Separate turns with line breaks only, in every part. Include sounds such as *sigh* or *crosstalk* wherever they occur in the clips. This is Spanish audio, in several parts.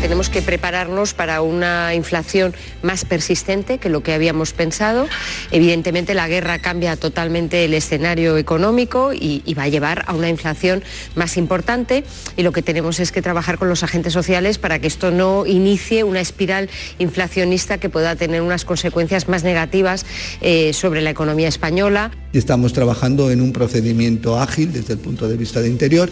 Tenemos que prepararnos para una inflación más persistente que lo que habíamos pensado. Evidentemente la guerra cambia totalmente el escenario económico y, va a llevar a una inflación más importante y lo que tenemos es que trabajar con los agentes sociales para que esto no inicie una espiral inflacionista que pueda tener unas consecuencias más negativas eh, sobre la economía española.
Estamos trabajando en un procedimiento ágil desde el punto de vista de interior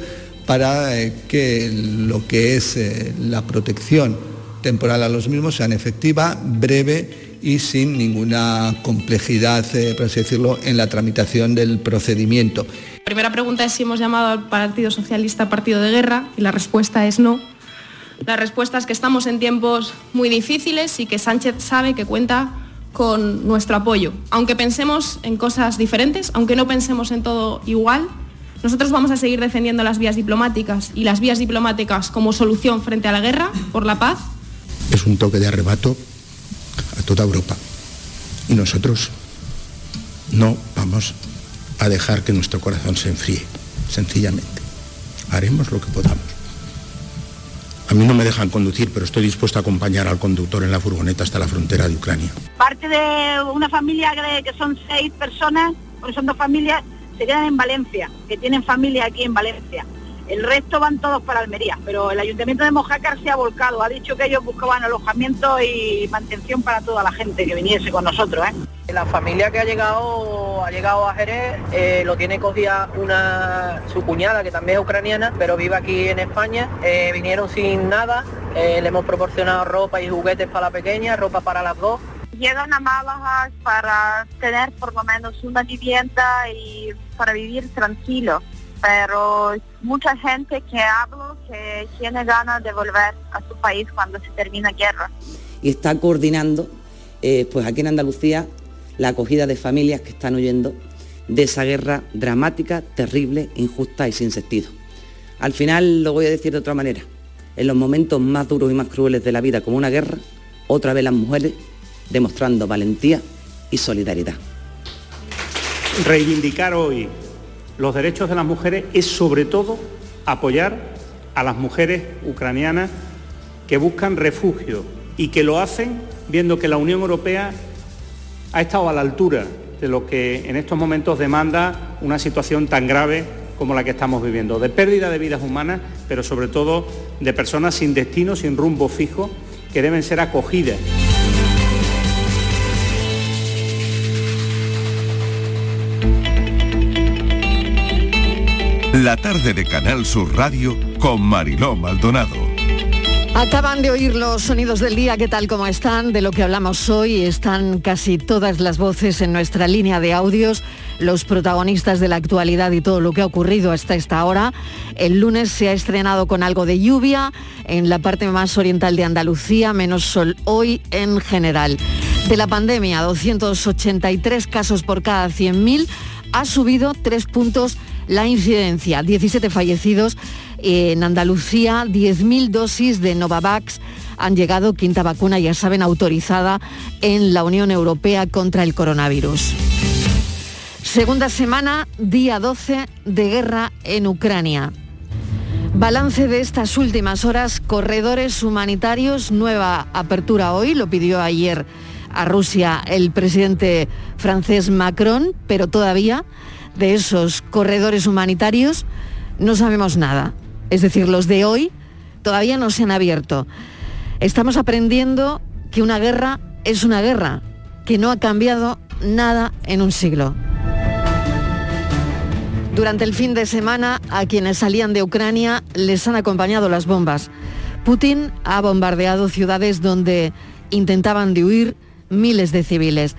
para eh, que lo que es eh, la protección temporal a los mismos sean efectiva, breve y sin ninguna complejidad, eh, por así decirlo, en la tramitación del procedimiento.
La primera pregunta es si hemos llamado al Partido Socialista partido de guerra y la respuesta es no. La respuesta es que estamos en tiempos muy difíciles y que Sánchez sabe que cuenta con nuestro apoyo. Aunque pensemos en cosas diferentes, aunque no pensemos en todo igual, nosotros vamos a seguir defendiendo las vías diplomáticas y las vías diplomáticas como solución frente a la guerra, por la paz.
Es un toque de arrebato a toda Europa. Y nosotros no vamos a dejar que nuestro corazón se enfríe, sencillamente. Haremos lo que podamos. A mí no me dejan conducir, pero estoy dispuesto a acompañar al conductor en la furgoneta hasta la frontera de Ucrania.
Parte de una familia que son seis personas, porque son dos familias, se quedan en Valencia, que tienen familia aquí en Valencia. El resto van todos para Almería, pero el Ayuntamiento de Mojácar se ha volcado, ha dicho que ellos buscaban alojamiento y mantención para toda la gente que viniese con nosotros. ¿eh?
La familia que ha llegado, ha llegado a Jerez eh, lo tiene cogida una su cuñada que también es ucraniana, pero vive aquí en España. Eh, vinieron sin nada, le hemos proporcionado ropa y juguetes para la pequeña, ropa para las dos
llegan a Málaga para tener por lo menos una vivienda y para vivir tranquilo. Pero mucha gente que hablo que tiene ganas de volver a su país cuando se termina guerra.
Y está coordinando, eh, pues aquí en Andalucía, la acogida de familias que están huyendo de esa guerra dramática, terrible, injusta y sin sentido. Al final lo voy a decir de otra manera. En los momentos más duros y más crueles de la vida, como una guerra, otra vez las mujeres demostrando valentía y solidaridad.
Reivindicar hoy los derechos de las mujeres es sobre todo apoyar a las mujeres ucranianas que buscan refugio y que lo hacen viendo que la Unión Europea ha estado a la altura de lo que en estos momentos demanda una situación tan grave como la que estamos viviendo, de pérdida de vidas humanas, pero sobre todo de personas sin destino, sin rumbo fijo, que deben ser acogidas.
La tarde de Canal Sur Radio con Mariló Maldonado.
Acaban de oír los sonidos del día, ¿qué tal como están? De lo que hablamos hoy están casi todas las voces en nuestra línea de audios, los protagonistas de la actualidad y todo lo que ha ocurrido hasta esta hora. El lunes se ha estrenado con algo de lluvia en la parte más oriental de Andalucía, menos sol hoy en general. De la pandemia, 283 casos por cada 100.000, ha subido tres puntos la incidencia, 17 fallecidos en Andalucía, 10.000 dosis de Novavax han llegado, quinta vacuna, ya saben, autorizada en la Unión Europea contra el coronavirus. Segunda semana, día 12 de guerra en Ucrania. Balance de estas últimas horas, corredores humanitarios, nueva apertura hoy, lo pidió ayer a Rusia el presidente francés Macron, pero todavía de esos corredores humanitarios no sabemos nada. Es decir, los de hoy todavía no se han abierto. Estamos aprendiendo que una guerra es una guerra, que no ha cambiado nada en un siglo. Durante el fin de semana, a quienes salían de Ucrania les han acompañado las bombas. Putin ha bombardeado ciudades donde intentaban de huir miles de civiles.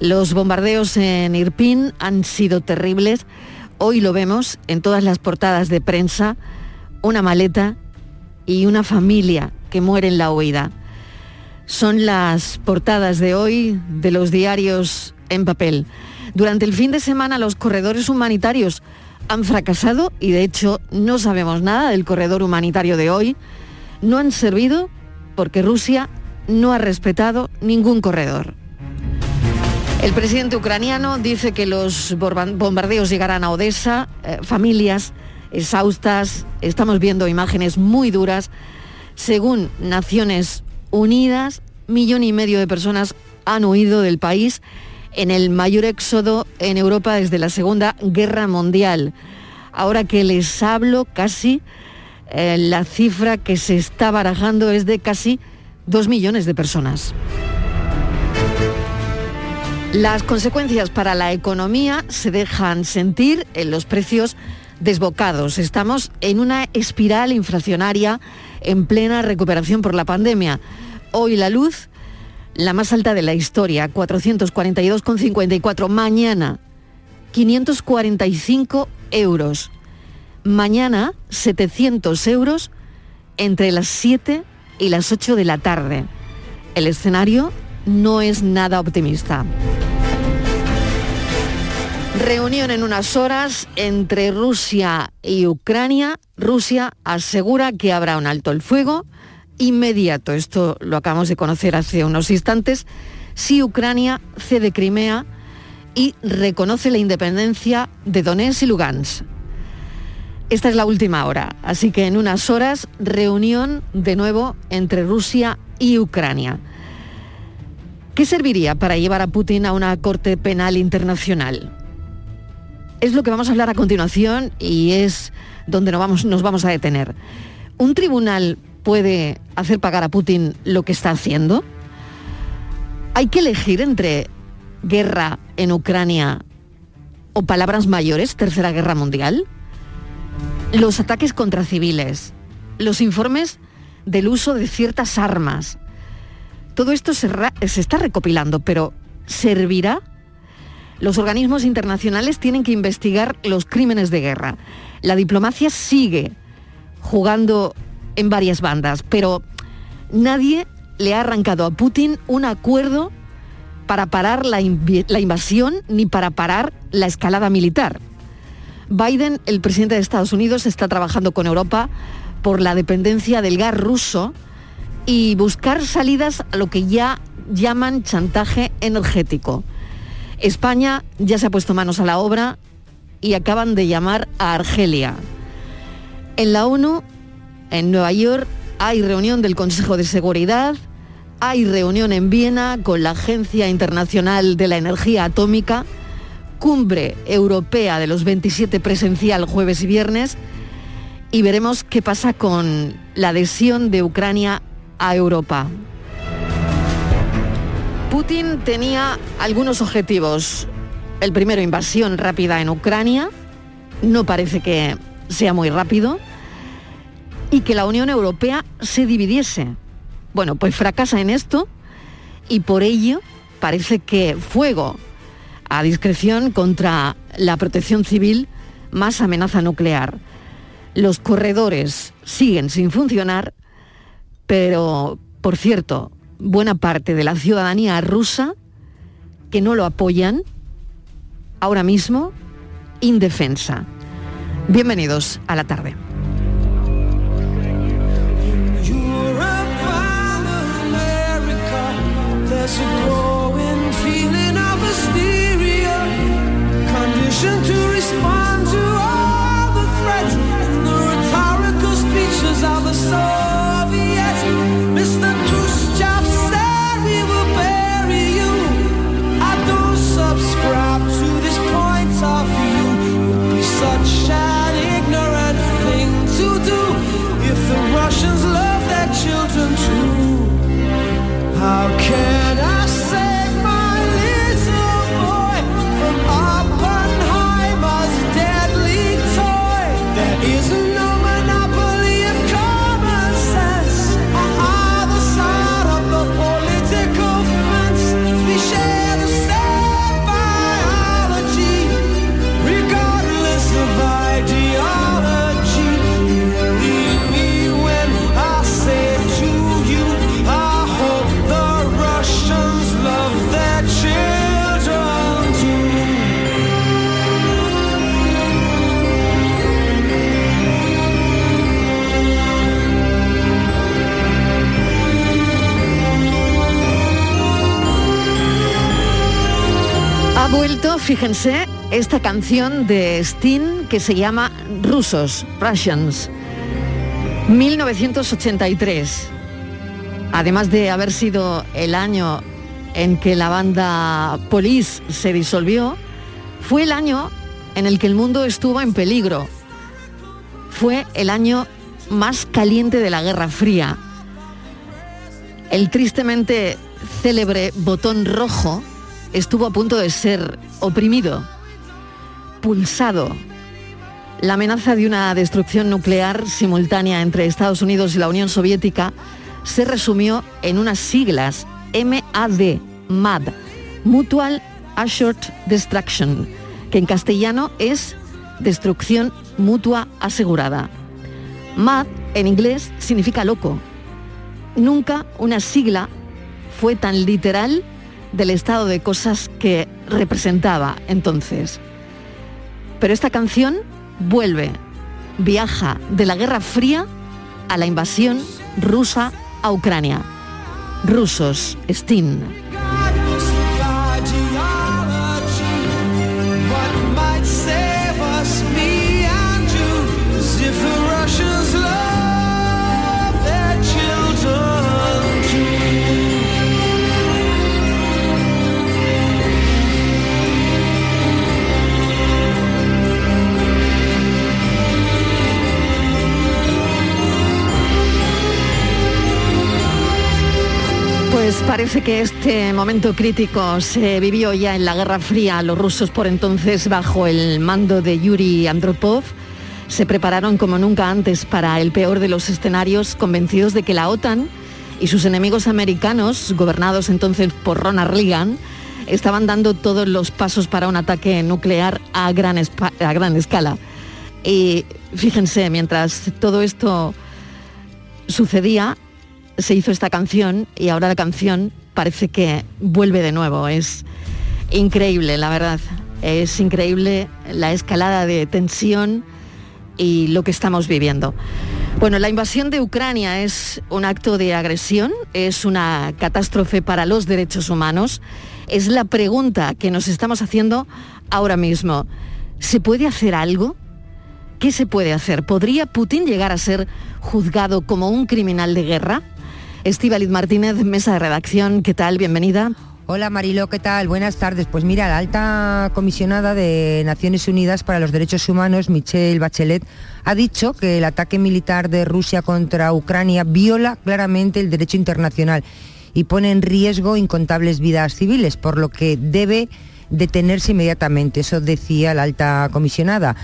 Los bombardeos en Irpin han sido terribles. Hoy lo vemos en todas las portadas de prensa, una maleta y una familia que muere en la huida. Son las portadas de hoy de los diarios en papel. Durante el fin de semana los corredores humanitarios han fracasado y de hecho no sabemos nada del corredor humanitario de hoy. No han servido porque Rusia no ha respetado ningún corredor. El presidente ucraniano dice que los bombardeos llegarán a Odessa, eh, familias exhaustas, estamos viendo imágenes muy duras. Según Naciones Unidas, millón y medio de personas han huido del país en el mayor éxodo en Europa desde la Segunda Guerra Mundial. Ahora que les hablo, casi eh, la cifra que se está barajando es de casi dos millones de personas. Las consecuencias para la economía se dejan sentir en los precios desbocados. Estamos en una espiral inflacionaria en plena recuperación por la pandemia. Hoy la luz, la más alta de la historia, 442,54. Mañana, 545 euros. Mañana, 700 euros entre las 7 y las 8 de la tarde. El escenario no es nada optimista. Reunión en unas horas entre Rusia y Ucrania. Rusia asegura que habrá un alto el fuego inmediato, esto lo acabamos de conocer hace unos instantes, si Ucrania cede Crimea y reconoce la independencia de Donetsk y Lugansk. Esta es la última hora, así que en unas horas reunión de nuevo entre Rusia y Ucrania. ¿Qué serviría para llevar a Putin a una Corte Penal Internacional? Es lo que vamos a hablar a continuación y es donde nos vamos, nos vamos a detener. ¿Un tribunal puede hacer pagar a Putin lo que está haciendo? ¿Hay que elegir entre guerra en Ucrania o palabras mayores, Tercera Guerra Mundial? Los ataques contra civiles, los informes del uso de ciertas armas, todo esto se, está recopilando, pero ¿servirá? Los organismos internacionales tienen que investigar los crímenes de guerra. La diplomacia sigue jugando en varias bandas, pero nadie le ha arrancado a Putin un acuerdo para parar la, invasión ni para parar la escalada militar. Biden, el presidente de Estados Unidos, está trabajando con Europa por la dependencia del gas ruso y buscar salidas a lo que ya llaman chantaje energético. España ya se ha puesto manos a la obra y acaban de llamar a Argelia. En la ONU, en Nueva York, hay reunión del Consejo de Seguridad, hay reunión en Viena con la Agencia Internacional de la Energía Atómica, cumbre europea de los 27 presencial jueves y viernes, y veremos qué pasa con la adhesión de Ucrania a Europa. Putin tenía algunos objetivos. El primero, invasión rápida en Ucrania. No parece que sea muy rápido. Y que la Unión Europea se dividiese. Bueno, pues fracasa en esto y por ello parece que fuego a discreción contra la protección civil más amenaza nuclear. Los corredores siguen sin funcionar pero, por cierto, buena parte de la ciudadanía rusa que no lo apoyan, ahora mismo, indefensa. Bienvenidos a la tarde.
How can
fíjense, esta canción de Sting que se llama Rusos, Russians, 1983. Además de haber sido el año en que la banda Police se disolvió, fue el año en el que el mundo estuvo en peligro. Fue el año más caliente de la Guerra Fría. El tristemente célebre botón rojo estuvo a punto de ser oprimido, pulsado. La amenaza de una destrucción nuclear simultánea entre Estados Unidos y la Unión Soviética se resumió en unas siglas MAD, MAD, Mutual Assured Destruction, que en castellano es destrucción mutua asegurada. MAD en inglés significa loco. Nunca una sigla fue tan literal del estado de cosas que representaba entonces. Pero esta canción vuelve, viaja de la Guerra Fría a la invasión rusa a Ucrania. Rusos, Sting. Parece que este momento crítico se vivió ya en la Guerra Fría. Los rusos por entonces, bajo el mando de Yuri Andropov, se prepararon como nunca antes para el peor de los escenarios, convencidos de que la OTAN y sus enemigos americanos, gobernados entonces por Ronald Reagan, estaban dando todos los pasos para un ataque nuclear a gran, a gran escala. Y fíjense, mientras todo esto sucedía, se hizo esta canción y ahora la canción parece que vuelve de nuevo. Es increíble, la verdad. Es increíble la escalada de tensión y lo que estamos viviendo. Bueno, la invasión de Ucrania es un acto de agresión, es una catástrofe para los derechos humanos. Es la pregunta que nos estamos haciendo ahora mismo. ¿Se puede hacer algo? ¿Qué se puede hacer? ¿Podría Putin llegar a ser juzgado como un criminal de guerra? Estíbaliz Martínez, mesa de redacción, ¿qué tal? Bienvenida.
Hola Marilo, ¿qué tal? Buenas tardes. Pues mira, la alta comisionada de Naciones Unidas para los Derechos Humanos, Michelle Bachelet, ha dicho que el ataque militar de Rusia contra Ucrania viola claramente el derecho internacional y pone en riesgo incontables vidas civiles, por lo que debe detenerse inmediatamente. Eso decía la alta comisionada.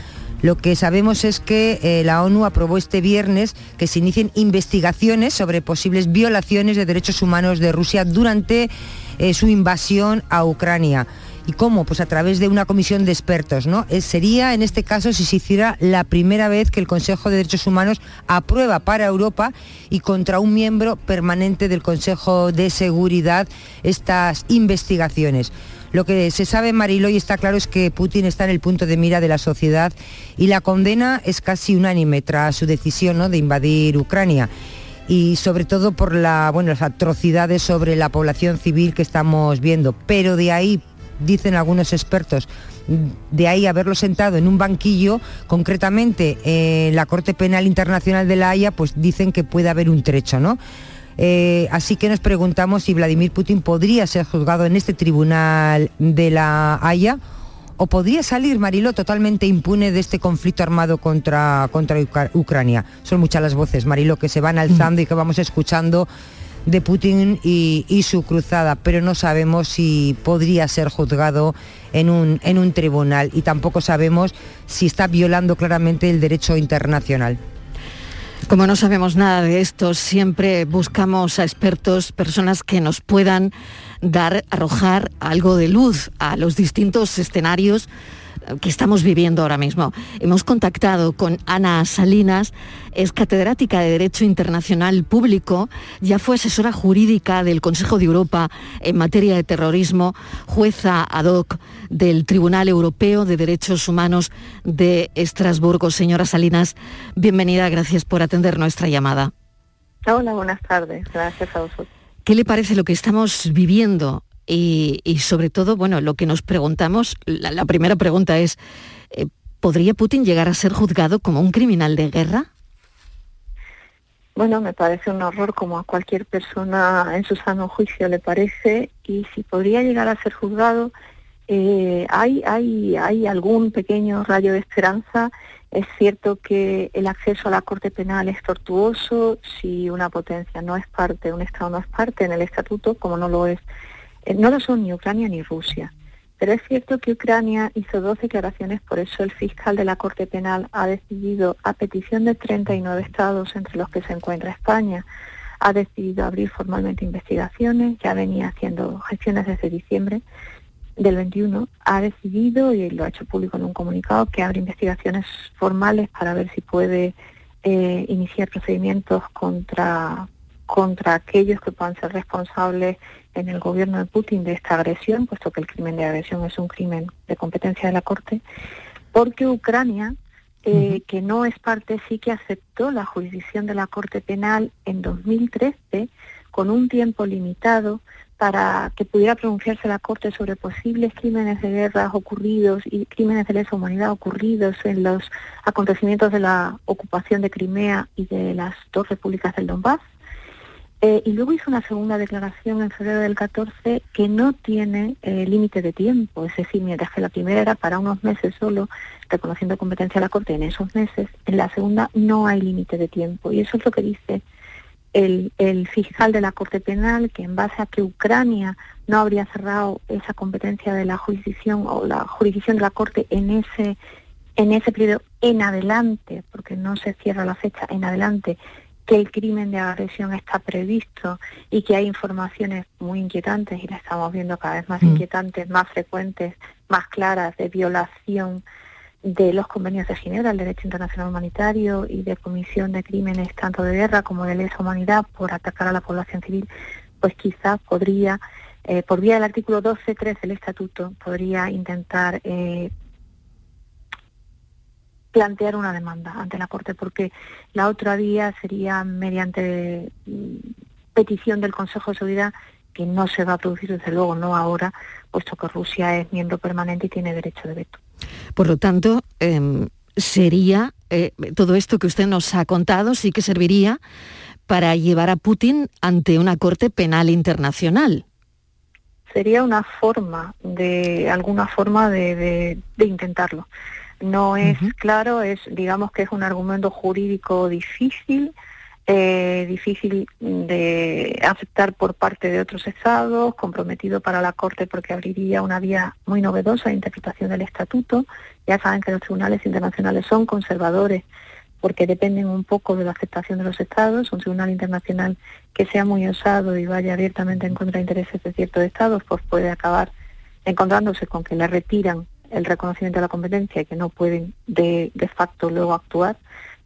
Lo que sabemos es que eh, la ONU aprobó este viernes que se inicien investigaciones sobre posibles violaciones de derechos humanos de Rusia durante eh, su invasión a Ucrania. ¿Y cómo? Pues a través de una comisión de expertos, ¿no? Eh, sería en este caso si se hiciera la primera vez que el Consejo de Derechos Humanos aprueba para Europa y contra un miembro permanente del Consejo de Seguridad estas investigaciones. Lo que se sabe, Marilo, y está claro es que Putin está en el punto de mira de la sociedad y la condena es casi unánime tras su decisión de invadir Ucrania y sobre todo por la, bueno, las atrocidades sobre la población civil que estamos viendo. Pero de ahí, dicen algunos expertos, de ahí haberlo sentado en un banquillo, concretamente en la Corte Penal Internacional de la Haya, pues dicen que puede haber un trecho, ¿no? Eh, así que nos preguntamos si Vladimir Putin podría ser juzgado en este tribunal de la Haya o podría salir Mariló totalmente impune de este conflicto armado contra, contra Ucrania. Son muchas las voces, Mariló, que se van alzando y que vamos escuchando de Putin y, y, su cruzada, pero no sabemos si podría ser juzgado en un, en un tribunal y tampoco sabemos si está violando claramente el derecho internacional.
Como no sabemos nada de esto, siempre buscamos a expertos, personas que nos puedan dar, arrojar algo de luz a los distintos escenarios que estamos viviendo ahora mismo. Hemos contactado con Ana Salinas, es catedrática de Derecho Internacional Público, ya fue asesora jurídica del Consejo de Europa en materia de terrorismo, jueza ad hoc del Tribunal Europeo de Derechos Humanos de Estrasburgo. Señora Salinas, bienvenida, gracias por atender nuestra llamada.
Hola, buenas tardes, gracias a vosotros.
¿Qué le parece lo que estamos viviendo Y, sobre todo, bueno, lo que nos preguntamos, la, primera pregunta es, eh, ¿podría Putin llegar a ser juzgado como un criminal de guerra?
Bueno, me parece un horror como a cualquier persona en su sano juicio le parece y si podría llegar a ser juzgado, eh, hay, hay, hay algún pequeño rayo de esperanza. Es cierto que el acceso a la Corte Penal es tortuoso si una potencia no es parte, un Estado no es parte en el estatuto, como no lo es. Eh, no lo son ni Ucrania ni Rusia. Pero es cierto que Ucrania hizo dos declaraciones, por eso el fiscal de la Corte Penal ha decidido, a petición de 39 estados, entre los que se encuentra España, ha decidido abrir formalmente investigaciones, ya venía haciendo gestiones desde diciembre del 21, ha decidido, y lo ha hecho público en un comunicado, que abre investigaciones formales para ver si puede eh, iniciar procedimientos contra, contra aquellos que puedan ser responsables en el gobierno de Putin de esta agresión, puesto que el crimen de agresión es un crimen de competencia de la Corte, porque Ucrania, eh, que no es parte, sí que aceptó la jurisdicción de la Corte Penal en 2013 con un tiempo limitado para que pudiera pronunciarse la Corte sobre posibles crímenes de guerra ocurridos y crímenes de lesa humanidad ocurridos en los acontecimientos de la ocupación de Crimea y de las dos repúblicas del Donbass. Eh, y luego hizo una segunda declaración en febrero del 14 que no tiene eh, límite de tiempo, es decir, mientras que la primera era para unos meses solo, reconociendo competencia a la Corte en esos meses, en la segunda no hay límite de tiempo. Y eso es lo que dice el, el, fiscal de la Corte Penal, que en base a que Ucrania no habría cerrado esa competencia de la jurisdicción o la jurisdicción de la Corte en ese, en ese periodo en adelante, porque no se cierra la fecha, en adelante, que el crimen de agresión está previsto y que hay informaciones muy inquietantes y la estamos viendo cada vez más mm. inquietantes, más frecuentes, más claras de violación de los convenios de Ginebra, el derecho internacional humanitario y de comisión de crímenes tanto de guerra como de lesa humanidad por atacar a la población civil, pues quizás podría, eh, por vía del artículo 12.3 del estatuto, podría intentar eh, plantear una demanda ante la Corte, porque la otra vía sería mediante mm, petición del Consejo de Seguridad, que no se va a producir desde luego, no ahora, puesto que Rusia es miembro permanente y tiene derecho de veto.
Por lo tanto, em, sería eh, todo esto que usted nos ha contado, sí que serviría para llevar a Putin ante una Corte Penal Internacional.
Sería una forma, de alguna forma de intentarlo. No es claro, es digamos que es un argumento jurídico difícil, eh, difícil de aceptar por parte de otros estados, comprometido para la Corte porque abriría una vía muy novedosa de interpretación del estatuto. Ya saben que los tribunales internacionales son conservadores porque dependen un poco de la aceptación de los estados. Un tribunal internacional que sea muy osado y vaya abiertamente en contra de intereses de ciertos estados, pues puede acabar encontrándose con que le retiran el reconocimiento de la competencia y que no pueden de, de facto luego actuar,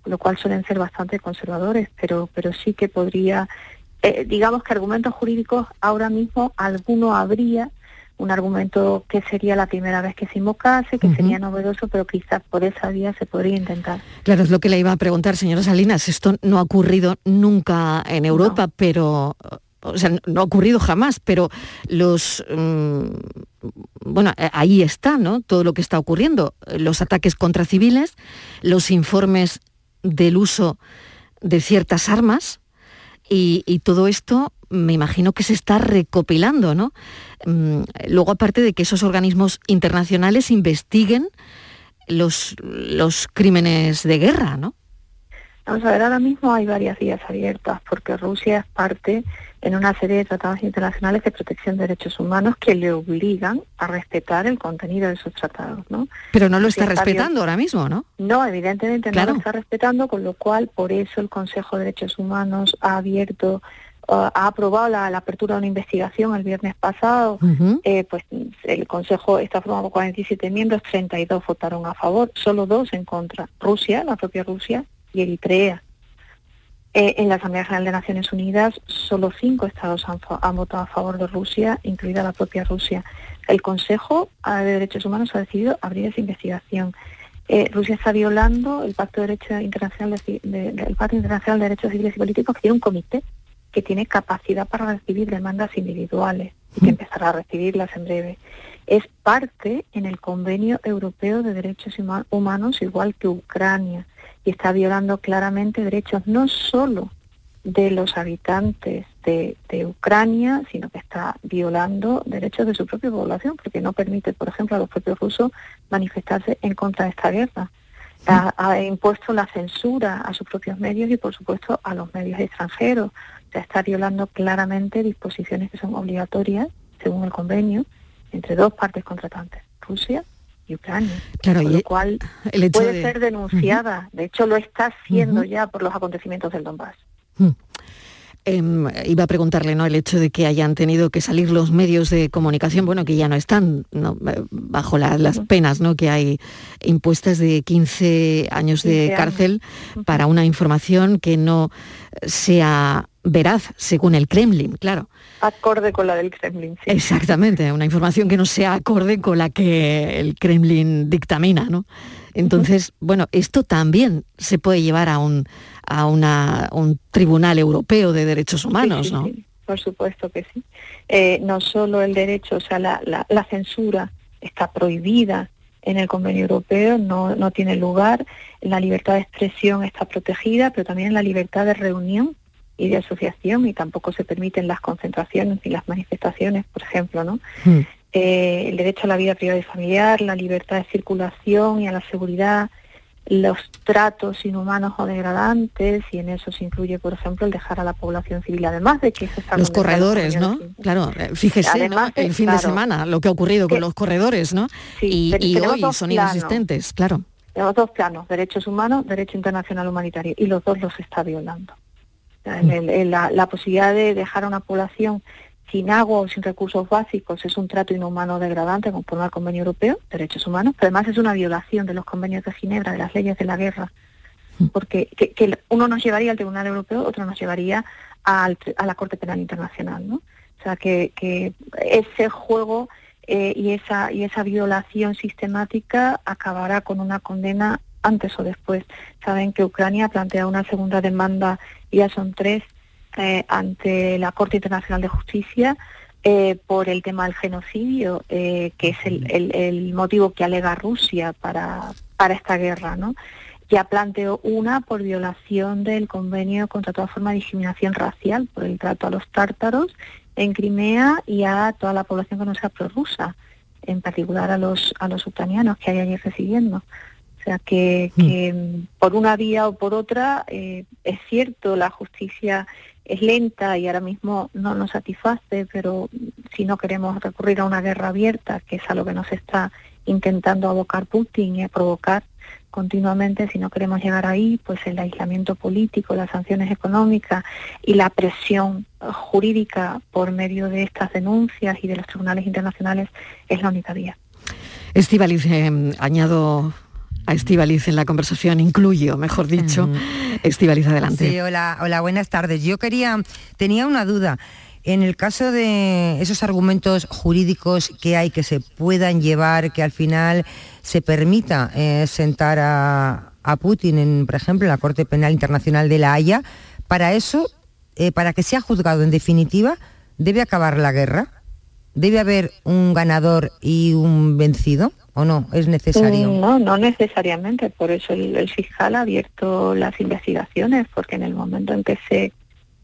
con lo cual suelen ser bastante conservadores, pero, pero sí que podría, eh, digamos que argumentos jurídicos ahora mismo alguno habría, un argumento que sería la primera vez que se invocase, que sería novedoso, pero quizás por esa vía se podría intentar.
Claro, es lo que le iba a preguntar, señora Salinas. Esto no ha ocurrido nunca en Europa, pero o sea, no ha ocurrido jamás, pero los, mm, bueno, eh, ahí está, ¿no? Todo lo que está ocurriendo, los ataques contra civiles, los informes del uso de ciertas armas y, todo esto me imagino que se está recopilando, ¿no? Mm, luego, aparte de que esos organismos internacionales investiguen los, los crímenes de guerra, ¿no?
Vamos a ver, ahora mismo hay varias vías abiertas porque Rusia es parte en una serie de tratados internacionales de protección de derechos humanos que le obligan a respetar el contenido de esos tratados, ¿no?
Pero no lo está respetando ahora mismo, ¿no?
No, evidentemente no lo está respetando, con lo cual por eso el Consejo de Derechos Humanos ha abierto uh, ha aprobado la, apertura de una investigación el viernes pasado, eh, pues el Consejo está formado por 47 miembros, 32 votaron a favor, solo dos en contra, Rusia, la propia Rusia, y Eritrea. Eh, en la Asamblea General de Naciones Unidas solo cinco estados han, votado a favor de Rusia, incluida la propia Rusia. El Consejo de Derechos Humanos ha decidido abrir esa investigación. Eh, Rusia está violando el Pacto de Derecho Internacional de, Pacto Internacional de Derechos Civiles y Políticos, que tiene un comité que tiene capacidad para recibir demandas individuales. y que empezará a recibirlas en breve, es parte en el Convenio Europeo de Derechos Humanos, igual que Ucrania, y está violando claramente derechos no solo de los habitantes de, Ucrania, sino que está violando derechos de su propia población, porque no permite, por ejemplo, a los propios rusos manifestarse en contra de esta guerra. Ha, impuesto la censura a sus propios medios y, por supuesto, a los medios extranjeros. O sea, está violando claramente disposiciones que son obligatorias, según el convenio, entre dos partes contratantes, Rusia y Ucrania. Claro, con lo cual puede ser denunciada. De hecho, lo está haciendo ya por los acontecimientos del Donbass.
Em, iba a preguntarle, ¿no? El hecho de que hayan tenido que salir los medios de comunicación, bueno, que ya no están eh, bajo las penas, ¿no? Que hay impuestas de 15 años de cárcel para una información que no sea veraz, según el Kremlin, claro.
Acorde con la del Kremlin.
Sí. Exactamente, una información que no sea acorde con la que el Kremlin dictamina, ¿no? Entonces, bueno, esto también se puede llevar a un a una, un tribunal europeo de derechos humanos, ¿no?
por supuesto que sí. Eh, no solo el derecho, o sea, la, la, censura está prohibida en el convenio europeo, no, no tiene lugar, la libertad de expresión está protegida, pero también la libertad de reunión y de asociación y tampoco se permiten las concentraciones ni las manifestaciones, por ejemplo, ¿no? Hmm. Eh, el derecho a la vida privada y familiar, la libertad de circulación y a la seguridad, los tratos inhumanos o degradantes y en eso se incluye, por ejemplo, el dejar a la población civil, además de que eso está
los corredores, ¿no? Claro, eh, fíjese, ¿no? el fin de semana lo que ha ocurrido con los corredores, ¿no? y, hoy son inexistentes, claro.
Tenemos dos planos, derechos humanos, derecho internacional humanitario, y los dos los está violando. La posibilidad de dejar a una población sin agua o sin recursos básicos es un trato inhumano degradante conforme al Convenio Europeo de Derechos Humanos, pero además es una violación de los convenios de Ginebra, de las leyes de la guerra, porque que, uno nos llevaría al Tribunal Europeo, otro nos llevaría a la Corte Penal Internacional, ¿no? O sea, que, ese juego eh, y, esa, y esa violación sistemática acabará con una condena antes o después. Saben que Ucrania plantea una segunda demanda, ya son tres, eh, ante la Corte Internacional de Justicia eh, por el tema del genocidio, eh, que es el, motivo que alega Rusia para, para esta guerra, ¿no? Ya planteó una por violación del convenio contra toda forma de discriminación racial, por el trato a los tártaros en Crimea y a toda la población que no sea prorrusa, en particular a los, a los ucranianos que hay allí residiendo. O sea que, hmm. por una vía o por otra, es cierto, la justicia es lenta y ahora mismo no nos satisface, pero si no queremos recurrir a una guerra abierta, que es a lo que nos está intentando abocar Putin y a provocar continuamente, si no queremos llegar ahí, pues el aislamiento político, las sanciones económicas y la presión jurídica por medio de estas denuncias y de los tribunales internacionales es la única vía.
Estivaliz, eh, añado a Estivaliz en la conversación, incluyo, mejor dicho. Estivaliz, adelante.
Sí, hola, hola, buenas tardes. Yo quería, tenía una duda. En el caso de esos argumentos jurídicos que hay que se puedan llevar, que al final se permita eh, sentar a, Putin, en, por ejemplo, en la Corte Penal Internacional de La Haya, para eso, eh, para que sea juzgado en definitiva, debe acabar la guerra, debe haber un ganador y un vencido. ¿O no? ¿Es necesario?
Mm, no, no necesariamente. Por eso el, fiscal ha abierto las investigaciones, porque en el momento en que se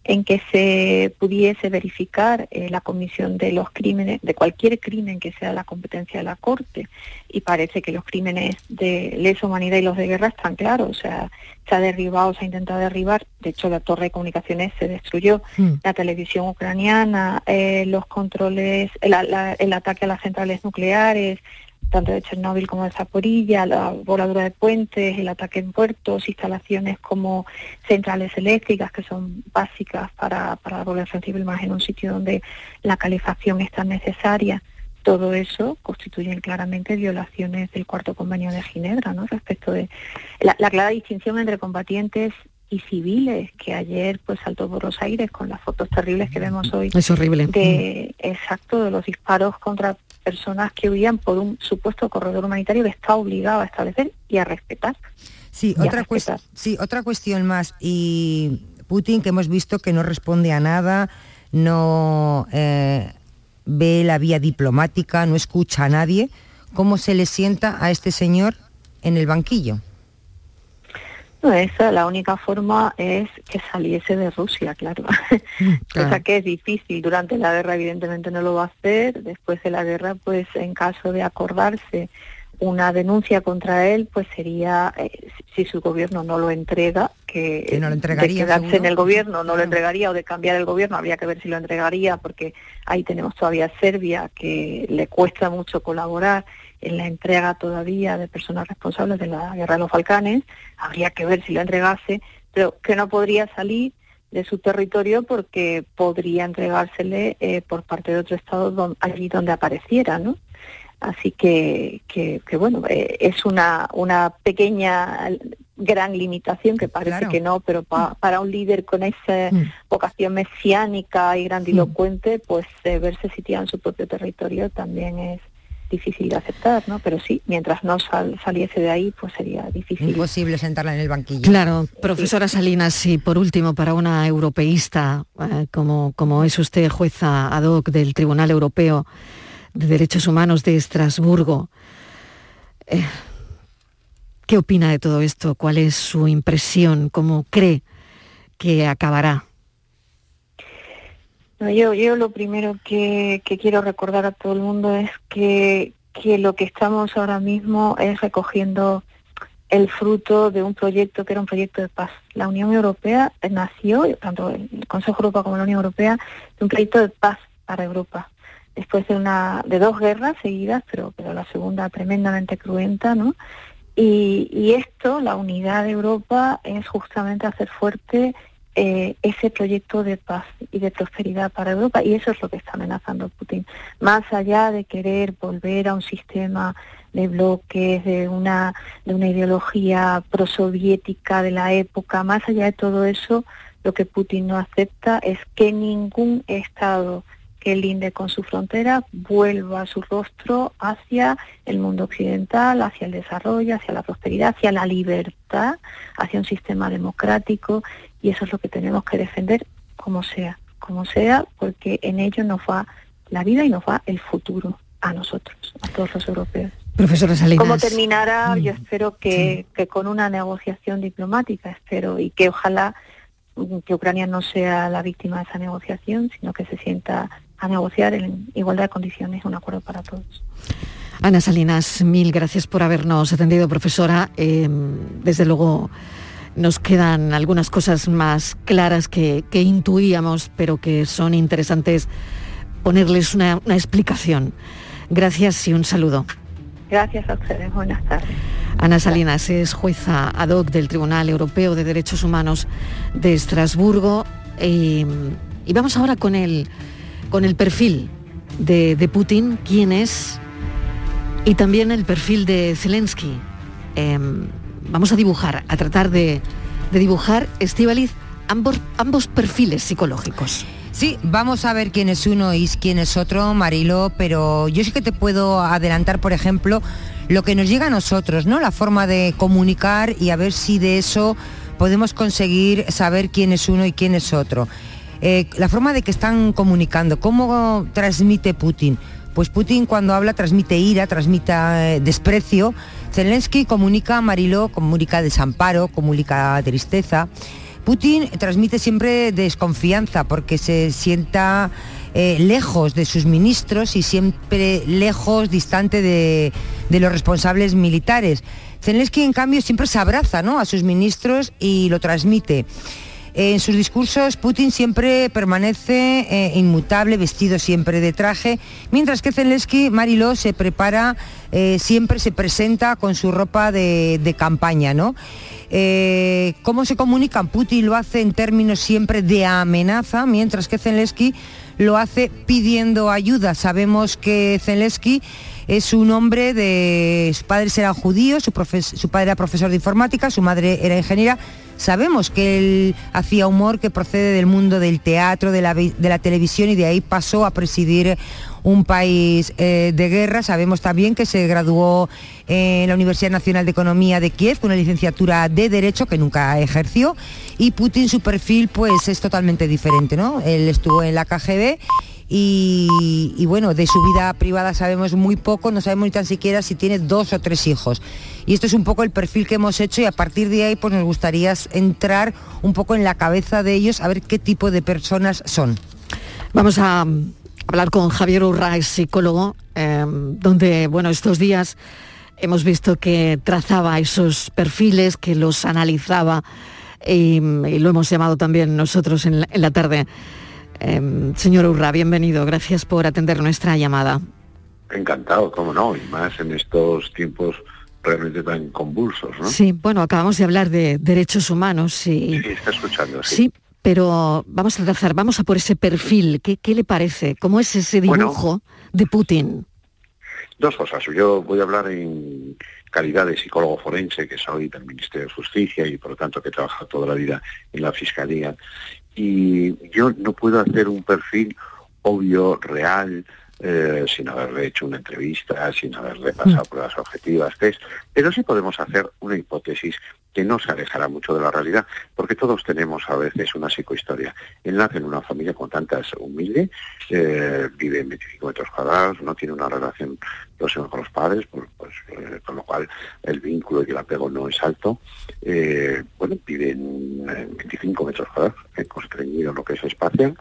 en que se pudiese verificar eh, la comisión de los crímenes, de cualquier crimen que sea la competencia de la Corte, y parece que los crímenes de lesa humanidad y los de guerra están claros, o sea, se ha derribado, se ha intentado derribar, de hecho la torre de comunicaciones se destruyó, hmm. la televisión ucraniana, eh, los controles, el ataque a las centrales nucleares, tanto de Chernóbil como de Zaporilla, la voladura de puentes, el ataque en puertos, instalaciones como centrales eléctricas que son básicas para, para la población civil más en un sitio donde la calefacción es tan necesaria. Todo eso constituyen claramente violaciones del cuarto convenio de Ginebra, ¿no? Respecto de la, clara distinción entre combatientes y civiles que ayer pues saltó por los aires con las fotos terribles que vemos hoy.
Es horrible.
De, exacto, de los disparos contra personas que huían por un supuesto corredor humanitario que está obligado a establecer y a respetar.
Sí, otra, sí otra cuestión más. Y Putin, que hemos visto que no responde a nada, no... Eh, ve la vía diplomática, no escucha a nadie. ¿Cómo se le sienta a este señor en el banquillo?
No, esa, la única forma es que saliese de Rusia, claro.
Mm, *laughs*
Cosa que es difícil. Durante la guerra evidentemente no lo va a hacer. Después de la guerra, pues en caso de acordarse una denuncia contra él, pues sería, eh, si su gobierno no lo entrega, que,
Que no lo entregaría,
de quedarse
seguro.
en el gobierno no lo entregaría o de cambiar el gobierno, habría que ver si lo entregaría, porque ahí tenemos todavía a Serbia, que le cuesta mucho colaborar en la entrega todavía de personas responsables de la guerra de los Balcanes, habría que ver si lo entregase, pero que no podría salir de su territorio porque podría entregársele eh, por parte de otro estado don- allí donde apareciera, ¿no? Así que, que, que bueno, eh, es una, una pequeña gran limitación que parece
Claro.
que no, pero pa- para un líder con esa
Mm.
vocación mesiánica y grandilocuente, pues eh, verse sitiado en su propio territorio también es difícil de aceptar, ¿no? Pero sí, mientras no sal- saliese de ahí, pues sería difícil.
Imposible sentarla en el banquillo.
Claro, profesora Salinas, y por último, para una europeísta, eh, como, como es usted jueza ad hoc del Tribunal Europeo de Derechos Humanos de Estrasburgo, eh, ¿qué opina de todo esto? ¿Cuál es su impresión? ¿Cómo cree que acabará?
Yo, yo lo primero que, quiero recordar a todo el mundo es que, lo que estamos ahora mismo es recogiendo el fruto de un proyecto que era un proyecto de paz. La Unión Europea nació, tanto el Consejo Europa como la Unión Europea, de un proyecto de paz para Europa. Después de una, de dos guerras seguidas, pero, pero la segunda tremendamente cruenta, ¿no? Y, y esto, la unidad de Europa, es justamente hacer fuerte eh, ese proyecto de paz y de prosperidad para Europa y eso es lo que está amenazando Putin. Más allá de querer volver a un sistema de bloques, de una, de una ideología prosoviética de la época, más allá de todo eso, lo que Putin no acepta es que ningún Estado que linde con su frontera vuelva su rostro hacia el mundo occidental, hacia el desarrollo, hacia la prosperidad, hacia la libertad, hacia un sistema democrático y eso es lo que tenemos que defender como sea, como sea, porque en ello nos va la vida y nos va el futuro a nosotros, a todos los europeos.
Profesora Salinas.
¿Cómo terminará?
Mm.
Yo espero que, que con una negociación diplomática, espero, y que ojalá que Ucrania no sea la víctima de esa negociación, sino que se sienta a negociar en igualdad de condiciones un acuerdo para todos.
Ana Salinas, mil gracias por habernos atendido, profesora. Eh, desde luego nos quedan algunas cosas más claras que, que intuíamos, pero que son interesantes ponerles una, una explicación. Gracias y un saludo.
Gracias a ustedes, buenas tardes.
Ana Salinas es jueza ad hoc del Tribunal Europeo de Derechos Humanos de Estrasburgo. Y, y vamos ahora con el, con el perfil de, de Putin, quién es, y también el perfil de Zelensky. Em, vamos a dibujar, a tratar de, de dibujar, Estivaliz, ambos, ambos perfiles psicológicos.
Sí, vamos a ver quién es uno y quién es otro, Marilo, pero yo sí que te puedo adelantar, por ejemplo, lo que nos llega a nosotros, ¿no? La forma de comunicar y a ver si de eso podemos conseguir saber quién es uno y quién es otro. Eh, la forma de que están comunicando, cómo transmite Putin. Pues Putin cuando habla transmite ira, transmite eh, desprecio. Zelensky comunica Mariló, comunica desamparo, comunica tristeza. Putin transmite siempre desconfianza porque se sienta eh, lejos de sus ministros y siempre lejos, distante de, de los responsables militares. Zelensky, en cambio, siempre se abraza ¿no? a sus ministros y lo transmite. En sus discursos Putin siempre permanece eh, inmutable, vestido siempre de traje, mientras que Zelensky, Mariló, se prepara, eh, siempre se presenta con su ropa de, campaña, ¿no? Eh, ¿Cómo se comunican? Putin lo hace en términos siempre de amenaza, mientras que Zelensky lo hace pidiendo ayuda. Sabemos que Zelensky es un hombre de... Sus padres eran judíos, su, su padre era profesor de informática, su madre era ingeniera. Sabemos que él hacía humor que procede del mundo del teatro, de la, vi- de la televisión y de ahí pasó a presidir un país eh, de guerra. Sabemos también que se graduó en la Universidad Nacional de Economía de Kiev con una licenciatura de Derecho que nunca ejerció y Putin su perfil pues es totalmente diferente, ¿no? Él estuvo en la KGB y, bueno, de su vida privada sabemos muy poco, no sabemos ni tan siquiera si tiene dos o tres hijos. Y esto es un poco el perfil que hemos hecho y a partir de ahí pues nos gustaría entrar un poco en la cabeza de ellos a ver qué tipo de personas son.
Vamos a hablar con Javier Urraes, psicólogo, em, donde, bueno, estos días hemos visto que trazaba esos perfiles, que los analizaba y, lo hemos llamado también nosotros en la tarde Em, señor Urra, bienvenido. Gracias por atender nuestra llamada.
Encantado, cómo no, y más en estos tiempos realmente tan convulsos, ¿no?
Sí, bueno, acabamos de hablar de derechos humanos y...
Sí, está escuchando,
sí. sí pero vamos a trazar, vamos a por ese perfil. ¿Qué, le parece? ¿Cómo es ese dibujo de Putin?
Dos cosas. Yo voy a hablar en calidad de psicólogo forense, que soy del Ministerio de Justicia y por lo tanto que he trabajado toda la vida en la Fiscalía y yo no puedo hacer un perfil obvio, real, eh, sin haberle hecho una entrevista, sin haberle pasado mm. pruebas objetivas, test, pero sí podemos hacer una hipótesis que no se alejará mucho de la realidad, porque todos tenemos a veces una psicohistoria. Él nace en una familia con tantas humilde, eh, vive en 25 metros cuadrados, no tiene una relación próxima con los padres, pues, eh, con lo cual el vínculo y el apego no es alto. bueno, vive en 25 metros cuadrados, constreñido lo que es espacio,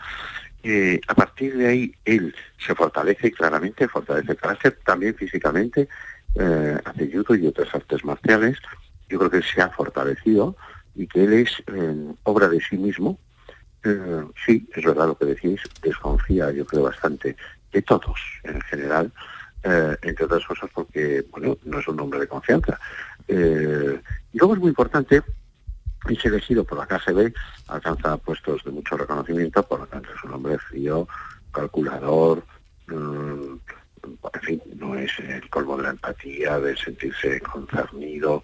eh, a partir de ahí él se fortalece claramente, fortalece el carácter, también físicamente, eh, hace judo y otras artes marciales. Yo creo que se ha fortalecido y que él es eh, obra de sí mismo. sí, es verdad lo que decís, desconfía yo creo bastante de todos en general, entre otras cosas porque, bueno, no es un hombre de confianza. y luego es muy importante es elegido por la KGB, alcanza puestos de mucho reconocimiento, por lo tanto es un hombre frío, calculador, mm, en fin, no es el colmo de la empatía, de sentirse concernido,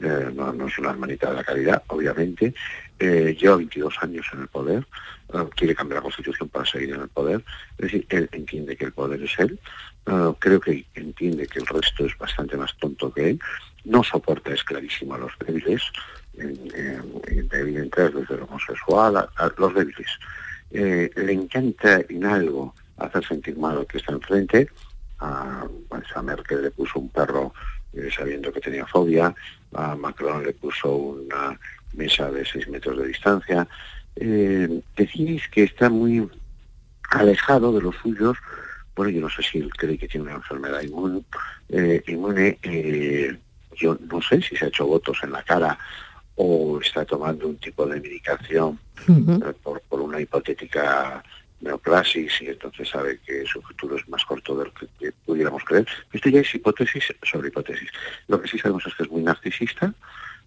eh, no, es una hermanita de la caridad, obviamente. Eh, lleva 22 años en el poder, eh, quiere cambiar la constitución para seguir en el poder, es decir, él entiende que el poder es él, creo que entiende que el resto es bastante más tonto que él, no soporta, es clarísimo, a los débiles, evidentemente desde el homosexual a, los débiles. Eh, le encanta en algo hacer sentir mal al que está enfrente. A, a Merkel le puso un perro eh, sabiendo que tenía fobia, a Macron le puso una mesa de seis metros de distancia. Eh, decís que está muy alejado de los suyos. Bueno, yo no sé si él cree que tiene una enfermedad inmune. Eh, inmune yo no sé si se ha hecho votos en la cara o está tomando un tipo de medicación eh, por, una hipotética neoplasis y entonces sabe que su futuro es más corto del que, pudiéramos creer. Esto ya es hipótesis sobre hipótesis. Lo que sí sabemos es que es muy narcisista,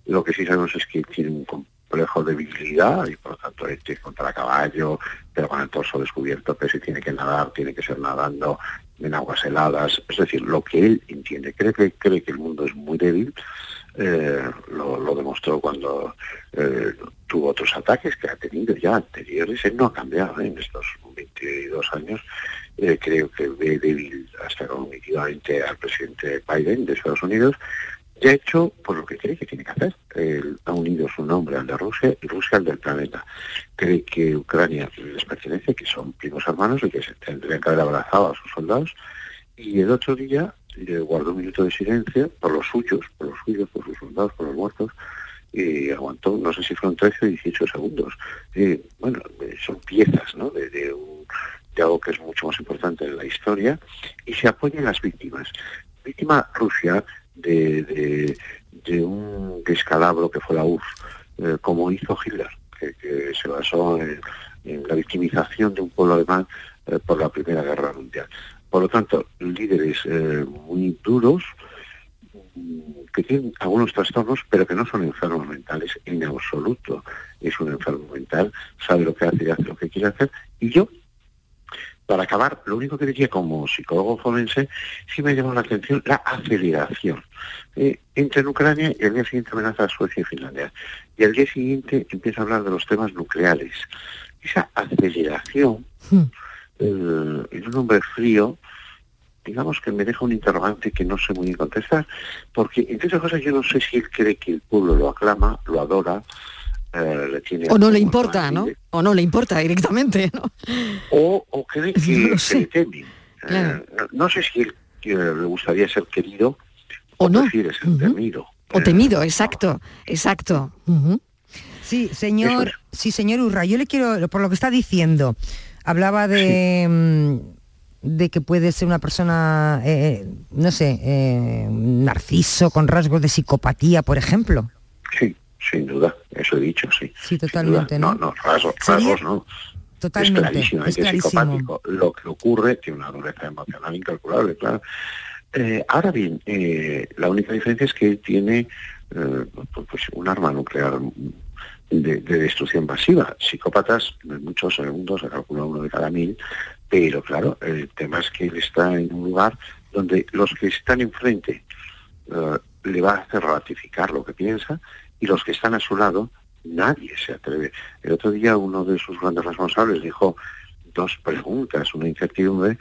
lo que sí sabemos es que tiene un complejo de virilidad y por lo tanto este contra caballo, pero con el torso descubierto, que si tiene que nadar, tiene que ser nadando en aguas heladas, es decir, lo que él entiende, cree que, cree que el mundo es muy débil eh, lo, demostró cuando eh, tuvo otros ataques que ha tenido ya anteriores. Él no ha cambiado ¿eh? en estos 22 años. creo que ve débil hasta cognitivamente al presidente Biden de Estados Unidos y ha hecho por lo que cree que tiene que hacer. Él ha unido su nombre al de Rusia y Rusia al del planeta. Cree que Ucrania les pertenece, que son primos hermanos y que se tendrían que haber abrazado a sus soldados. Y el otro día guardó un minuto de silencio por los suyos, por los suyos, por sus soldados, por los muertos, y aguantó, no sé si fueron 13 o 18 segundos. bueno, eh, son piezas ¿no? de, de, algo que es mucho más importante en la historia, y se apoya en las víctimas. Víctima Rusia de, de, un descalabro que fue la URSS, eh, como hizo Hitler, que, se basó en, la victimización de un pueblo alemán eh, por la Primera Guerra Mundial. Por lo tanto, líderes eh, muy duros, que tienen algunos trastornos, pero que no son enfermos mentales en absoluto. Es un enfermo mental, sabe lo que hace y hace lo que quiere hacer. Y yo, para acabar, lo único que diría como psicólogo forense, sí me llamó la atención la aceleración. Eh, entra en Ucrania y al día siguiente amenaza a Suecia y Finlandia. Y al día siguiente empieza a hablar de los temas nucleares. Esa aceleración... Hmm eh, es un hombre frío, digamos que me deja un interrogante que no sé muy bien contestar, porque entre otras cosas yo no sé si él cree que el pueblo lo aclama, lo adora, eh, le tiene
O no le importa, ¿no? O no le importa directamente, ¿no?
O, o cree que, *laughs*
No
temen. Eh, no, no sé si él eh, le gustaría ser querido
O no.
prefiere ser temido.
O temido, exacto, exacto.
Sí, señor, sí, señor Urra, yo le quiero, por lo que está diciendo, hablaba de, mm, de que puede ser una persona, eh, no sé, eh, narciso con rasgos de psicopatía, por ejemplo.
Sí, sin duda, eso he dicho, sí.
Sí, totalmente,
No,
¿no?
no, rasgos, rasgos no.
Totalmente,
es clarísimamente
es clarísimo.
psicopático. Lo que ocurre tiene una dureza emocional incalculable, claro. Eh, ahora bien, eh, la única diferencia es que él tiene eh, pues, pues, un arma nuclear de, de destrucción masiva. Psicópatas, en muchos segundos, se calcula uno de cada mil, pero claro, el tema es que él está en un lugar donde los que están enfrente eh, le va a hacer ratificar lo que piensa y los que están a su lado nadie se atreve. El otro día uno de sus grandes responsables dijo dos preguntas, una incertidumbre,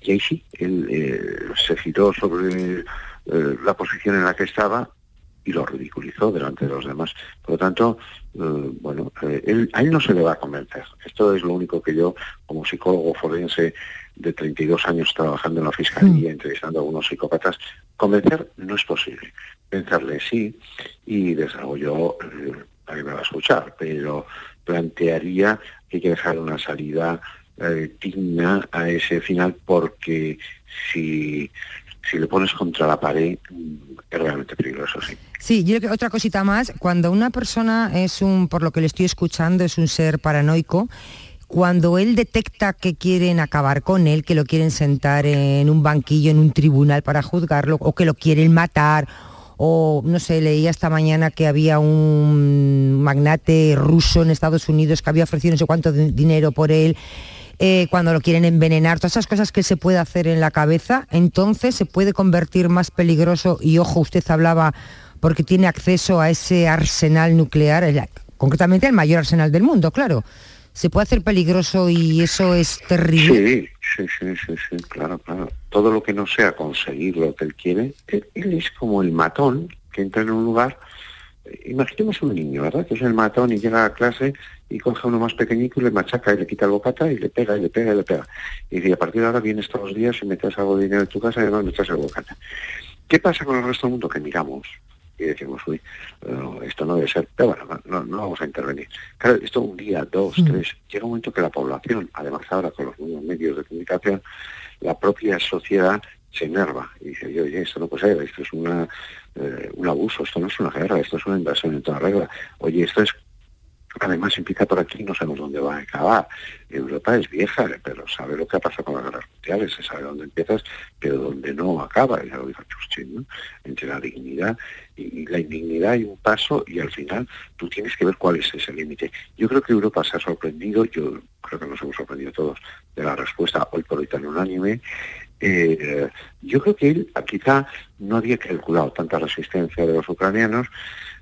y ahí sí, él eh, se giró sobre eh, la posición en la que estaba y lo ridiculizó delante de los demás. Por lo tanto, eh, bueno, eh, él- a él no se le va a convencer. Esto es lo único que yo, como psicólogo forense de 32 años trabajando en la fiscalía, entrevistando a algunos psicópatas, convencer no es posible. Vencerle sí, y desde luego yo, eh, a mí me va a escuchar, pero plantearía que hay que dejar una salida eh, digna a ese final porque si, si le pones contra la pared es realmente peligroso, sí.
Sí, yo creo que otra cosita más, cuando una persona es un, por lo que le estoy escuchando, es un ser paranoico, cuando él detecta que quieren acabar con él, que lo quieren sentar en un banquillo, en un tribunal para juzgarlo, o que lo quieren matar, o no sé, leía esta mañana que había un magnate ruso en Estados Unidos que había ofrecido no sé cuánto di- dinero por él, eh, cuando lo quieren envenenar, todas esas cosas que se puede hacer en la cabeza, entonces se puede convertir más peligroso y ojo, usted hablaba porque tiene acceso a ese arsenal nuclear, concretamente el mayor arsenal del mundo, claro. Se puede hacer peligroso y eso es terrible.
Sí, sí, sí, sí, sí, claro, claro. Todo lo que no sea conseguir lo que él quiere, él es como el matón que entra en un lugar. Imaginemos un niño, ¿verdad? Que es el matón y llega a clase y coge a uno más pequeñito y le machaca y le quita el bocata y le pega y le pega y le pega. Y dice, a partir de ahora vienes todos los días y metes algo de dinero en tu casa y además me traes el bocata. ¿Qué pasa con el resto del mundo? Que miramos y decimos, uy, esto no debe ser, pero bueno, no, no, no vamos a intervenir. Claro, esto un día, dos, tres, llega un momento que la población, además ahora con los nuevos medios de comunicación, la propia sociedad se enerva y dice, oye, esto no puede ser, esto es una, eh, un abuso, esto no es una guerra, esto es una invasión en toda regla, oye, esto es Además empieza por aquí, no sabemos dónde va a acabar. Europa es vieja, pero sabe lo que ha pasado con las guerras mundiales, se sabe dónde empiezas, pero dónde no acaba, ya lo dijo Churchill, ¿no? Entre la dignidad y la indignidad hay un paso y al final tú tienes que ver cuál es ese límite. Yo creo que Europa se ha sorprendido, yo creo que nos hemos sorprendido todos de la respuesta hoy por hoy tan unánime. Eh, yo creo que él quizá no había calculado tanta resistencia de los ucranianos,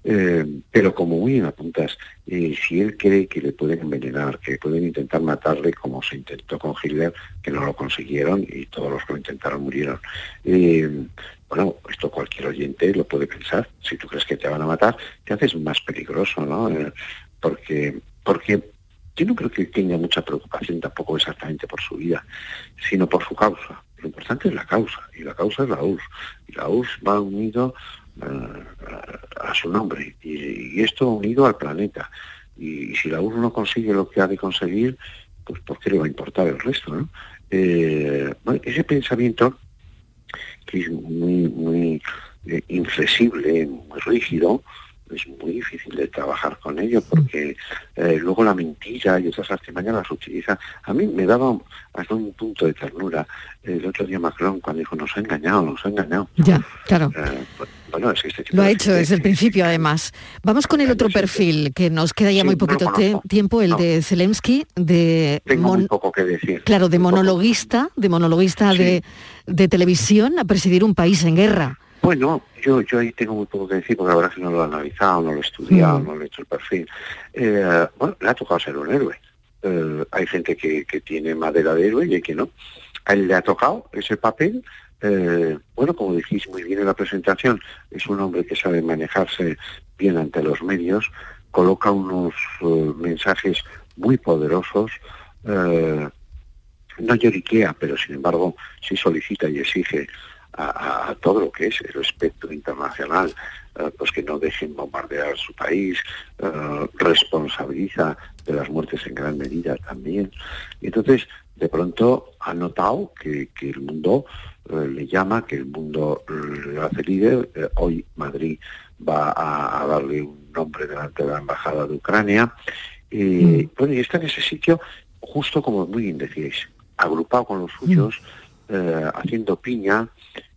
eh, pero como muy bien apuntas, eh, si él cree que le pueden envenenar, que pueden intentar matarle como se intentó con Hitler, que no lo consiguieron y todos los que lo intentaron murieron. bueno, esto cualquier oyente lo puede pensar. Si tú crees que te van a matar, te haces más peligroso, ¿no? Porque, porque yo no creo que tenga mucha preocupación tampoco exactamente por su vida, sino por su causa. Lo importante es la causa, y la causa es la URSS. Y la URSS va unido eh, a, su nombre, y, esto unido al planeta. Y, si la URSS no consigue lo que ha de conseguir, pues ¿por qué le va a importar el resto? ¿no? Eh, ese pensamiento que es muy, muy eh, inflexible, muy rígido, es muy difícil de trabajar con ello porque eh, luego la mentira y otras artimañas las utiliza. A mí me daba hasta un punto de ternura el otro día Macron cuando dijo nos ha engañado, nos ha engañado.
Ya, claro.
Eh, bueno, es que este tipo
Lo ha hecho desde el principio, además. Vamos con el otro perfil, que nos queda ya
Sí,
muy poquito tiempo, el de Zelensky, de
Tengo
mon-
muy poco que decir.
claro, de monologuista, de monologuista de, de televisión a presidir un país en guerra.
Bueno, yo, yo ahí tengo muy poco que decir porque la verdad es que no lo he analizado, no lo he estudiado,
Mm.
no lo he hecho el perfil. Eh, bueno, le ha tocado ser un héroe. eh, hay gente que, que, tiene madera de héroe y hay que no. A él le ha tocado ese papel. Eh, bueno, como dijiste muy bien en la presentación, es un hombre que sabe manejarse bien ante los medios, coloca unos mensajes muy poderosos, no lloriquea, pero sin embargo sí solicita y exige a, a, todo lo que es el espectro internacional, uh, pues que no dejen bombardear su país, responsabiliza de las muertes en gran medida también. Y entonces, de pronto ha notado que, que el mundo le llama, que el mundo le hace líder. hoy Madrid va a, a, darle un nombre delante de la Embajada de Ucrania. Y, mm. bueno, y está en ese sitio, justo como muy bien decíais, agrupado con los suyos, mm. Eh, haciendo piña,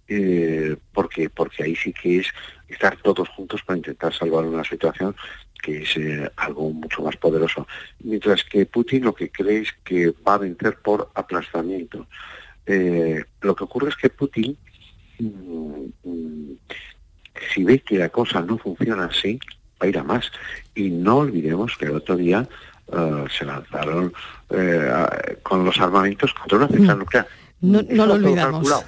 eh, porque, porque ahí sí que es estar todos juntos para intentar salvar una situación que es eh, algo mucho más poderoso. Mientras que Putin lo que cree es que va a vencer por aplastamiento. Eh, lo que ocurre es que Putin mmm, si ve que la cosa no funciona así, va a ir a más. Y no olvidemos que el otro día uh, se lanzaron uh, con los armamentos contra una central
Mm.
nuclear.
No, no lo olvidamos.
Calculado.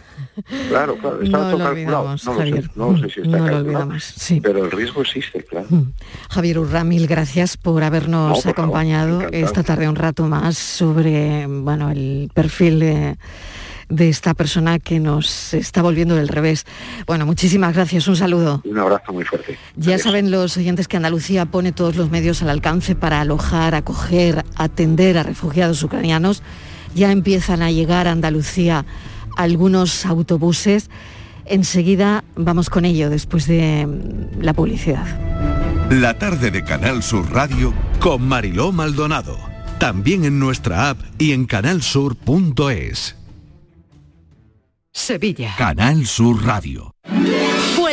Claro, claro, *laughs* está
No
todo
lo
calculado.
olvidamos,
no,
Javier.
Lo sé, no lo sé si está
No lo olvidamos, sí.
pero el riesgo existe, claro.
Javier Urra, mil gracias por habernos
por
acompañado esta tarde un rato más sobre bueno, el perfil de, de esta persona que nos está volviendo del revés. Bueno, muchísimas gracias, un saludo.
Un abrazo muy fuerte.
Ya saben los oyentes que Andalucía pone todos los medios al alcance para alojar, acoger, atender a refugiados ucranianos. Ya empiezan a llegar a Andalucía algunos autobuses. Enseguida vamos con ello después de mm, la publicidad.
La tarde de Canal Sur Radio con Mariló Maldonado. También en nuestra app y en canalsur.es.
Sevilla.
Canal Sur Radio.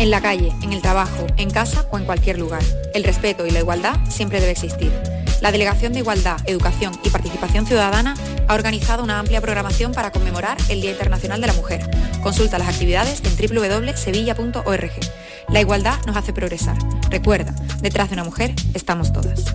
En la calle, en el trabajo, en casa o en cualquier lugar. El respeto y la igualdad siempre debe existir. La Delegación de Igualdad, Educación y Participación Ciudadana ha organizado una amplia programación para conmemorar el Día Internacional de la Mujer. Consulta las actividades en www.sevilla.org. La igualdad nos hace progresar. Recuerda, detrás de una mujer estamos todas.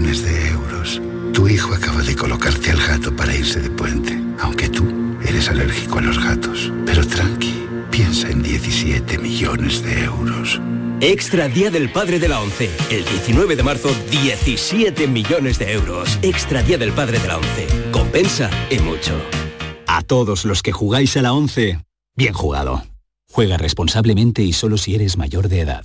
millones de euros. Tu hijo acaba de colocarte al gato para irse de puente, aunque tú eres alérgico a los gatos. Pero tranqui, piensa en 17 millones de euros.
Extra Día del Padre de la ONCE. El 19 de marzo, 17 millones de euros. Extra Día del Padre de la ONCE. Compensa y mucho.
A todos los que jugáis a la 11, bien jugado. Juega responsablemente y solo si eres mayor de edad.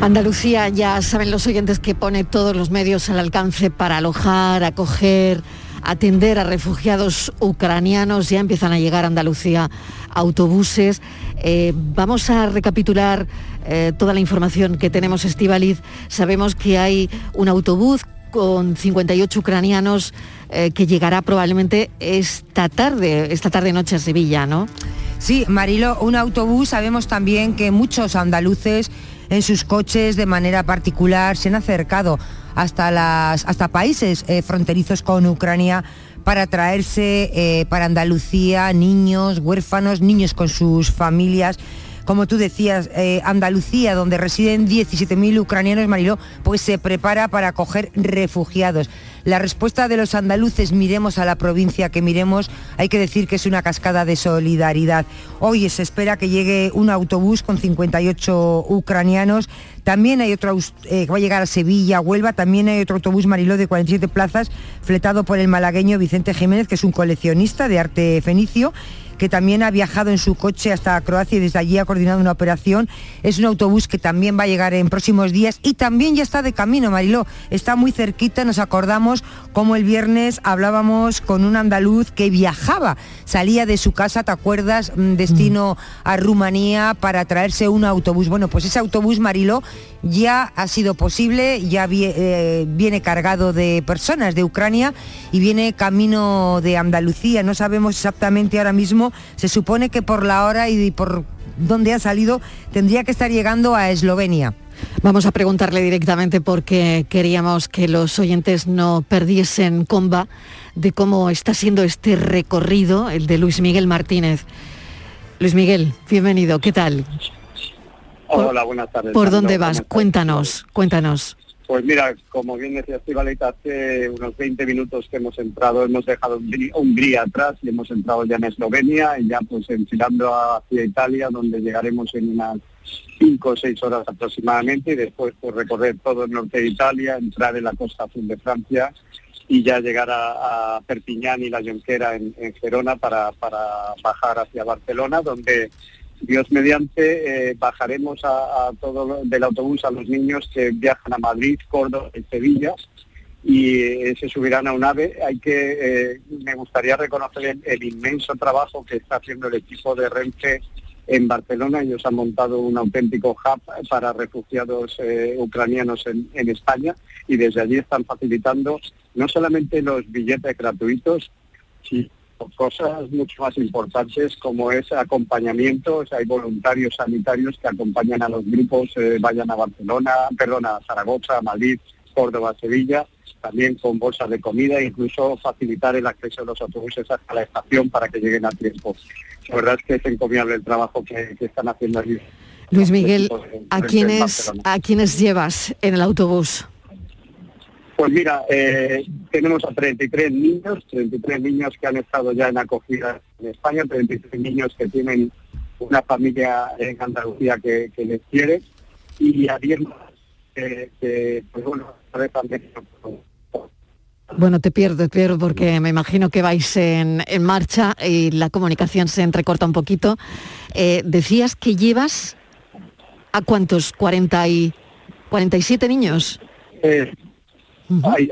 Andalucía, ya saben los oyentes que pone todos los medios al alcance para alojar, acoger, atender a refugiados ucranianos. Ya empiezan a llegar a Andalucía autobuses. Eh, vamos a recapitular eh, toda la información que tenemos, Estivaliz. Sabemos que hay un autobús con 58 ucranianos eh, que llegará probablemente esta tarde, esta tarde noche a Sevilla, ¿no?
Sí, Marilo, un autobús, sabemos también que muchos andaluces en sus coches de manera particular se han acercado hasta, hasta países eh, fronterizos con Ucrania para traerse eh, para Andalucía niños, huérfanos, niños con sus familias como tú decías, eh, Andalucía, donde residen 17.000 ucranianos, Mariló, pues se prepara para acoger refugiados. La respuesta de los andaluces, miremos a la provincia que miremos, hay que decir que es una cascada de solidaridad. Hoy se espera que llegue un autobús con 58 ucranianos. También hay otro eh, que va a llegar a Sevilla, Huelva. También hay otro autobús Mariló de 47 plazas, fletado por el malagueño Vicente Jiménez, que es un coleccionista de arte fenicio que también ha viajado en su coche hasta Croacia y desde allí ha coordinado una operación. Es un autobús que también va a llegar en próximos días y también ya está de camino, Mariló. Está muy cerquita, nos acordamos como el viernes hablábamos con un andaluz que viajaba, salía de su casa, ¿te acuerdas? Mm, destino a Rumanía para traerse un autobús. Bueno, pues ese autobús, Mariló, ya ha sido posible, ya eh, viene cargado de personas de Ucrania y viene camino de Andalucía. No sabemos exactamente ahora mismo, se supone que por la hora y por dónde ha salido tendría que estar llegando a Eslovenia.
Vamos a preguntarle directamente porque queríamos que los oyentes no perdiesen comba de cómo está siendo este recorrido, el de Luis Miguel Martínez. Luis Miguel, bienvenido, ¿qué tal?
Hola, buenas tardes.
¿Por dónde vas? Cuéntanos, cuéntanos.
Pues mira, como bien decía Estivalita, hace unos 20 minutos que hemos entrado, hemos dejado Hungría atrás y hemos entrado ya en Eslovenia y ya pues enfilando hacia Italia, donde llegaremos en unas 5 o 6 horas aproximadamente y después pues recorrer todo el norte de Italia, entrar en la costa azul de Francia y ya llegar a, Perpiñán y la Jonquera en, Gerona para, para bajar hacia Barcelona, donde Dios mediante, eh, bajaremos a, todo del autobús a los niños que viajan a Madrid, Córdoba y Sevilla y eh, se subirán a un ave. Hay que, eh, me gustaría reconocer el, inmenso trabajo que está haciendo el equipo de Renfe en Barcelona. Ellos han montado un auténtico hub para refugiados ucranianos en, en España y desde allí están facilitando no solamente los billetes gratuitos, sino cosas mucho más importantes como es acompañamiento, hay voluntarios sanitarios que acompañan a los grupos, eh, vayan a Barcelona, perdón, a Zaragoza, Madrid, Córdoba, Sevilla, también con bolsas de comida incluso facilitar el acceso de los autobuses hasta la estación para que lleguen a tiempo. La verdad es que es encomiable el trabajo que, están haciendo allí.
Luis Miguel, ¿a quiénes, ¿a quiénes llevas en el autobús?
Pues mira, eh, tenemos a 33 niños, 33 niños que han estado ya en acogida en España, 33 niños que tienen una familia en Andalucía que, les quiere y a 10 que, pues bueno,
bueno, te pierdo, te pierdo porque me imagino que vais en, marcha y la comunicación se entrecorta un poquito. Eh, decías que llevas a cuántos, 40 y 47 niños.
Eh,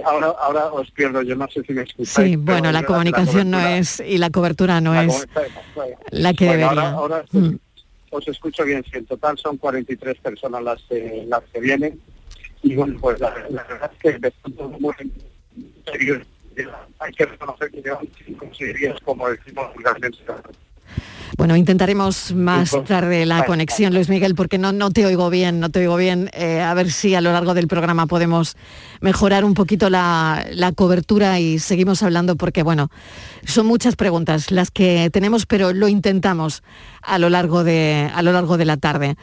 ahora, ahora os pierdo, yo no sé si me escucháis.
Sí, bueno, la comunicación no es, y la cobertura no es la que debería.
Ahora, mm. os escucho bien, si en total son 43 personas las que, las que vienen, y bueno, pues la, verdad es que están todo muy serio. Hay que reconocer que llevan cinco como decimos vulgarmente.
Bueno, intentaremos más tarde la conexión, Luis Miguel, porque no, no te oigo bien, no te oigo bien. Eh, a ver si a lo largo del programa podemos mejorar un poquito la, la, cobertura y seguimos hablando, porque bueno, son muchas preguntas las que tenemos, pero lo intentamos a lo largo de, a lo largo de la tarde.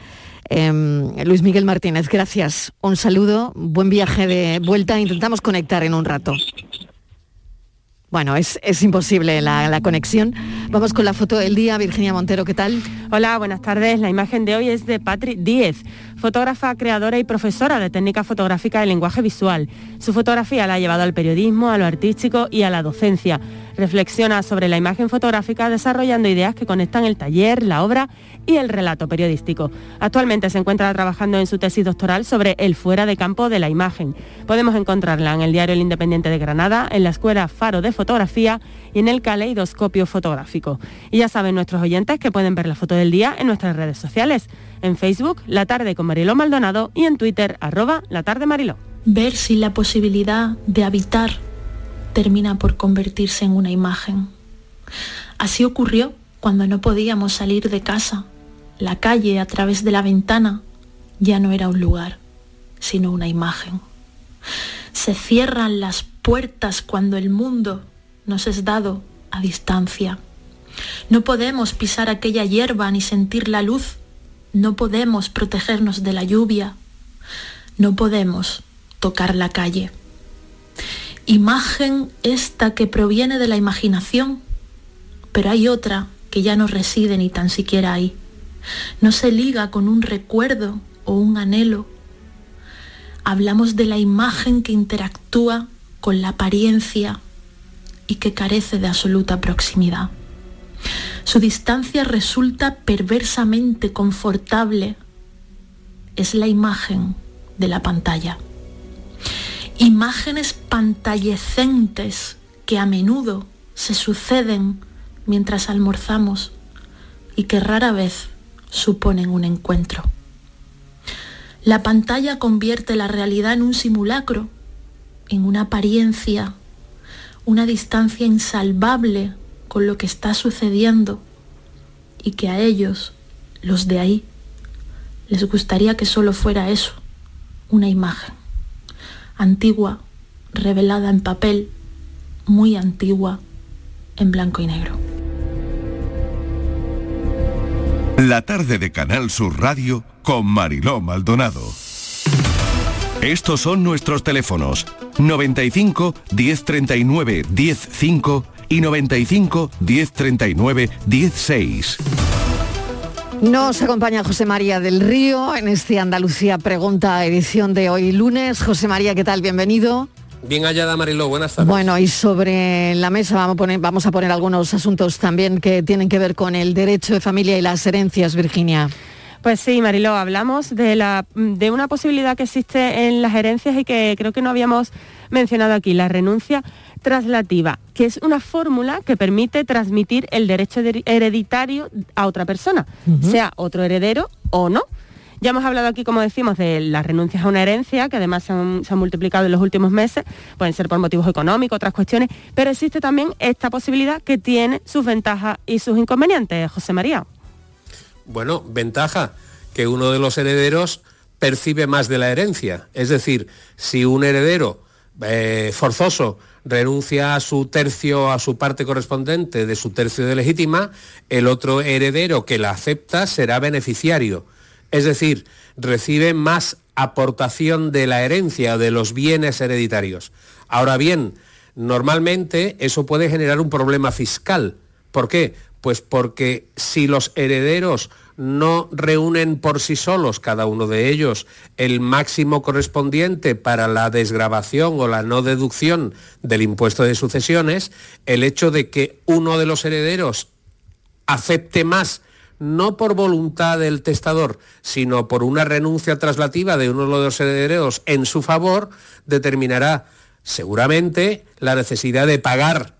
Em, Luis Miguel Martínez, gracias. Un saludo, buen viaje de vuelta. Intentamos conectar en un rato. Bueno, es, imposible la, conexión. Vamos con la foto del día. Virginia Montero, ¿qué tal?
Hola, buenas tardes. La imagen de hoy es de Patrick Díez, fotógrafa, creadora y profesora de técnica fotográfica y lenguaje visual. Su fotografía la ha llevado al periodismo, a lo artístico y a la docencia. Reflexiona sobre la imagen fotográfica desarrollando ideas que conectan el taller, la obra y el relato periodístico. Actualmente se encuentra trabajando en su tesis doctoral sobre el fuera de campo de la imagen. Podemos encontrarla en el diario El Independiente de Granada, en la Escuela Faro de Fotografía y en el Caleidoscopio Fotográfico. Y ya saben nuestros oyentes que pueden ver la foto del día en nuestras redes sociales. En Facebook, La Tarde con Mariló Maldonado y en Twitter, arroba La Tarde Mariló.
Ver si la posibilidad de habitar termina por convertirse en una imagen. Así ocurrió cuando no podíamos salir de casa la calle a través de la ventana ya no era un lugar, sino una imagen. Se cierran las puertas cuando el mundo nos es dado a distancia. No podemos pisar aquella hierba ni sentir la luz. No podemos protegernos de la lluvia. No podemos tocar la calle. Imagen esta que proviene de la imaginación, pero hay otra que ya no reside ni tan siquiera ahí no se liga con un recuerdo o un anhelo. Hablamos de la imagen que interactúa con la apariencia y que carece de absoluta proximidad. Su distancia resulta perversamente confortable. Es la imagen de la pantalla. Imágenes pantallecentes que a menudo se suceden mientras almorzamos y que rara vez suponen un encuentro. La pantalla convierte la realidad en un simulacro, en una apariencia, una distancia insalvable con lo que está sucediendo y que a ellos, los de ahí, les gustaría que solo fuera eso, una imagen, antigua, revelada en papel, muy antigua, en blanco y negro.
La tarde de Canal Sur Radio con Mariló Maldonado. Estos son nuestros teléfonos 95 1039 105 y 95 1039 16.
Nos acompaña José María del Río en este Andalucía Pregunta edición de hoy lunes. José María, ¿qué tal? Bienvenido.
Bien hallada Mariló, buenas tardes.
Bueno, y sobre la mesa vamos a, poner, vamos a poner algunos asuntos también que tienen que ver con el derecho de familia y las herencias, Virginia.
Pues sí, Mariló, hablamos de, la, de una posibilidad que existe en las herencias y que creo que no habíamos mencionado aquí, la renuncia traslativa, que es una fórmula que permite transmitir el derecho hereditario a otra persona, sea otro heredero o no. Ya hemos hablado aquí, como decimos, de las renuncias a una herencia, que además se han, multiplicado en los últimos meses, pueden ser por motivos económicos, otras cuestiones, pero existe también esta posibilidad que tiene sus ventajas y sus inconvenientes, José María.
Bueno, ventaja, que uno de los herederos percibe más de la herencia. Es decir, si un heredero eh, forzoso renuncia a su tercio, a su parte correspondiente de su tercio de legítima, el otro heredero que la acepta será beneficiario. Es decir, recibe más aportación de la herencia, de los bienes hereditarios. Ahora bien, normalmente eso puede generar un problema fiscal. ¿Por qué? Pues porque si los herederos no reúnen por sí solos, cada uno de ellos, el máximo correspondiente para la desgrabación o la no deducción del impuesto de sucesiones, el hecho de que uno de los herederos acepte más no por voluntad del testador, sino por una renuncia traslativa de uno de los herederos en su favor, determinará seguramente la necesidad de pagar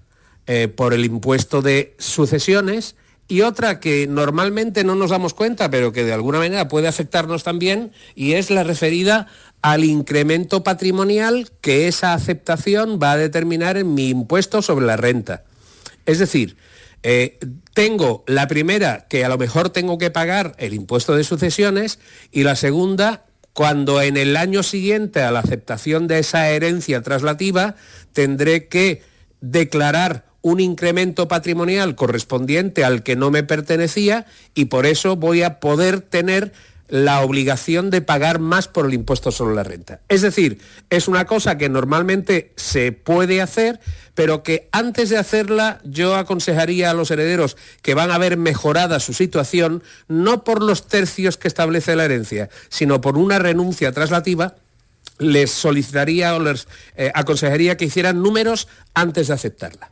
eh, por el impuesto de sucesiones y otra que normalmente no nos damos cuenta, pero que de alguna manera puede afectarnos también, y es la referida al incremento patrimonial que esa aceptación va a determinar en mi impuesto sobre la renta. Es decir, Eh, tengo la primera, que a lo mejor tengo que pagar el impuesto de sucesiones, y la segunda, cuando en el año siguiente a la aceptación de esa herencia traslativa tendré que declarar un incremento patrimonial correspondiente al que no me pertenecía y por eso voy a poder tener la obligación de pagar más por el impuesto sobre la renta. Es decir, es una cosa que normalmente se puede hacer, pero que antes de hacerla yo aconsejaría a los herederos que van a ver mejorada su situación, no por los tercios que establece la herencia, sino por una renuncia traslativa, les solicitaría o les eh, aconsejaría que hicieran números antes de aceptarla.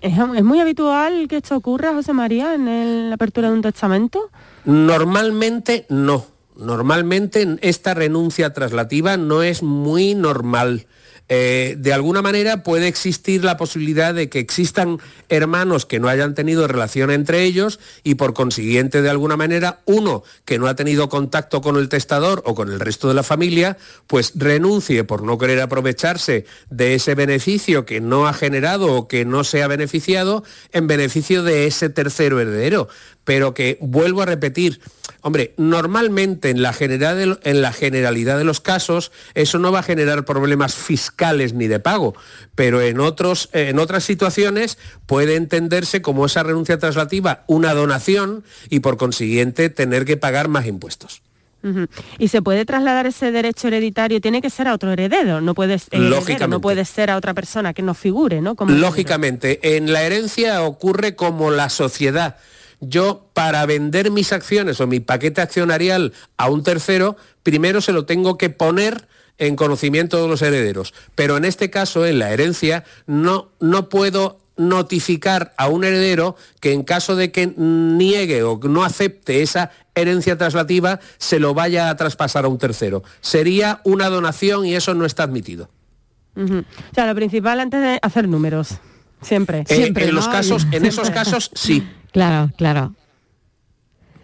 ¿Es, muy habitual que esto ocurra, José María, en la apertura de un testamento?
Normalmente no. Normalmente esta renuncia traslativa no es muy normal. Eh, de alguna manera puede existir la posibilidad de que existan hermanos que no hayan tenido relación entre ellos y por consiguiente de alguna manera uno que no ha tenido contacto con el testador o con el resto de la familia, pues renuncie por no querer aprovecharse de ese beneficio que no ha generado o que no se ha beneficiado en beneficio de ese tercero heredero. Pero que, vuelvo a repetir, Hombre, normalmente en la, generalidad de los casos eso no va a generar problemas fiscales ni de pago, pero en, otros, en otras situaciones puede entenderse como esa renuncia traslativa una donación y por consiguiente tener que pagar más impuestos.
Y se puede trasladar ese derecho hereditario, tiene que ser a otro heredero, no puede, no puede ser a otra persona que no figure, ¿no?
Lógicamente, en la herencia ocurre como la sociedad yo para vender mis acciones o mi paquete accionarial a un tercero, primero se lo tengo que poner en conocimiento de los herederos. Pero en este caso, en la herencia, no, no puedo notificar a un heredero que en caso de que niegue o no acepte esa herencia traslativa, se lo vaya a traspasar a un tercero. Sería una donación y eso no está admitido.
O sea, lo principal antes de hacer números. Siempre.
Eh,
Siempre
en, los casos, en esos casos *laughs* sí.
Claro, claro.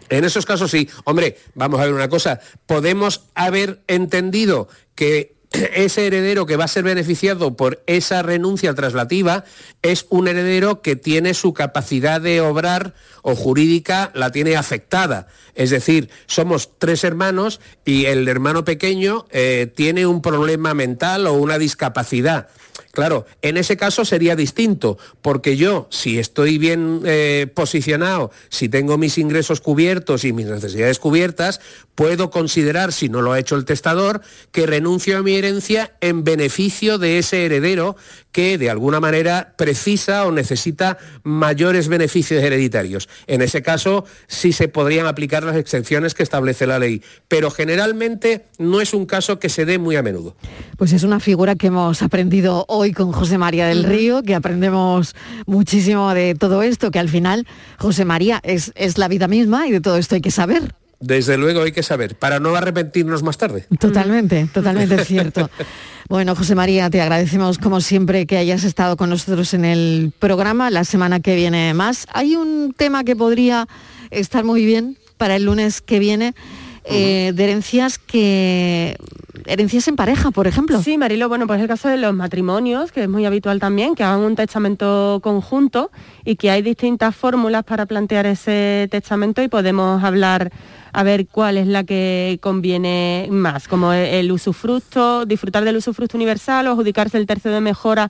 En esos casos sí. Hombre, vamos a ver una cosa. Podemos haber entendido que *clears throat* ese heredero que va a ser beneficiado por esa renuncia traslativa es un heredero que tiene su capacidad de obrar o jurídica la tiene afectada. Es decir, somos tres hermanos y el hermano pequeño eh, tiene un problema mental o una discapacidad. Claro, en ese caso sería distinto, porque yo, si estoy bien eh, posicionado, si tengo mis ingresos cubiertos y mis necesidades cubiertas, puedo considerar, si no lo ha hecho el testador, que renuncio a mi herencia en beneficio de ese heredero que de alguna manera precisa o necesita mayores beneficios hereditarios. En ese caso sí se podrían aplicar las excepciones que establece la ley, pero generalmente no es un caso que se dé muy a menudo.
Pues es una figura que hemos aprendido hoy con José María del Río, que aprendemos muchísimo de todo esto, que al final José María es, es la vida misma y de todo esto hay que saber.
Desde luego hay que saber, para no arrepentirnos más tarde.
Totalmente, totalmente *laughs* cierto. Bueno, José María, te agradecemos como siempre que hayas estado con nosotros en el programa. La semana que viene más. Hay un tema que podría estar muy bien para el lunes que viene. Eh, de herencias que herencias en pareja, por ejemplo.
Sí, Marilo, bueno, pues el caso de los matrimonios, que es muy habitual también, que hagan un testamento conjunto y que hay distintas fórmulas para plantear ese testamento y podemos hablar a ver cuál es la que conviene más, como el usufructo, disfrutar del usufructo universal o adjudicarse el tercio de mejora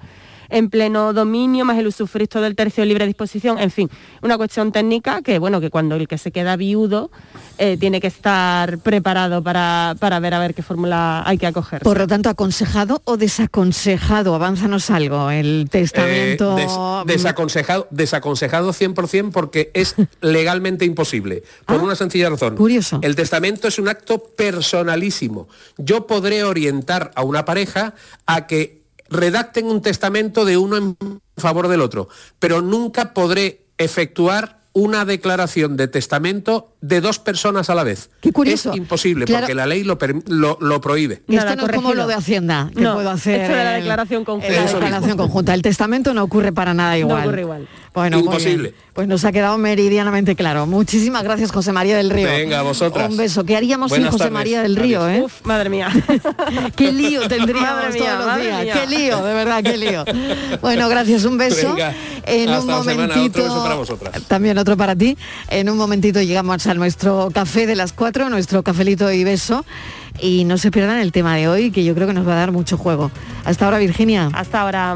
en pleno dominio, más el usufructo del tercio de libre disposición, en fin, una cuestión técnica que, bueno, que cuando el que se queda viudo eh, tiene que estar preparado para, ver a ver qué fórmula hay que acoger.
Por lo tanto, aconsejado o desaconsejado, avánzanos algo, el testamento...
Eh, desaconsejado, desaconsejado 100% porque es *laughs* legalmente imposible, por ah, una sencilla razón.
Curioso.
El testamento es un acto personalísimo. Yo podré orientar a una pareja a que redacten un testamento de uno en favor del otro, pero nunca podré efectuar una declaración de testamento de dos personas a la vez.
Qué curioso.
Es imposible
Claro.
porque la ley lo, lo- lo prohíbe.
Esto no es como lo de Hacienda, que
No,
puedo hacer
esto de la declaración conjunta.
la
Eso
declaración
mismo.
conjunta. El testamento no ocurre para nada igual.
ocurre igual.
Bueno, muy
Imposible.
bien. Pues nos ha quedado meridianamente claro. Muchísimas gracias, José María del Río.
Venga, vosotras.
Un beso. ¿Qué haríamos sin
Buenas
José
tardes.
María del Río, eh?
Uf, madre mía. *laughs*
Qué lío tendríamos
Madre mía,
todos los días.
mía.
Qué lío, de verdad, qué lío. Bueno, gracias, un beso.
Venga,
en
hasta
un
la semana. Otro beso para vosotras.
también otro para ti. En un momentito llegamos a nuestro café de las cuatro, nuestro cafelito y beso. Y no se pierdan el tema de hoy, que yo creo que nos va a dar mucho juego. Hasta ahora, Virginia.
Hasta ahora.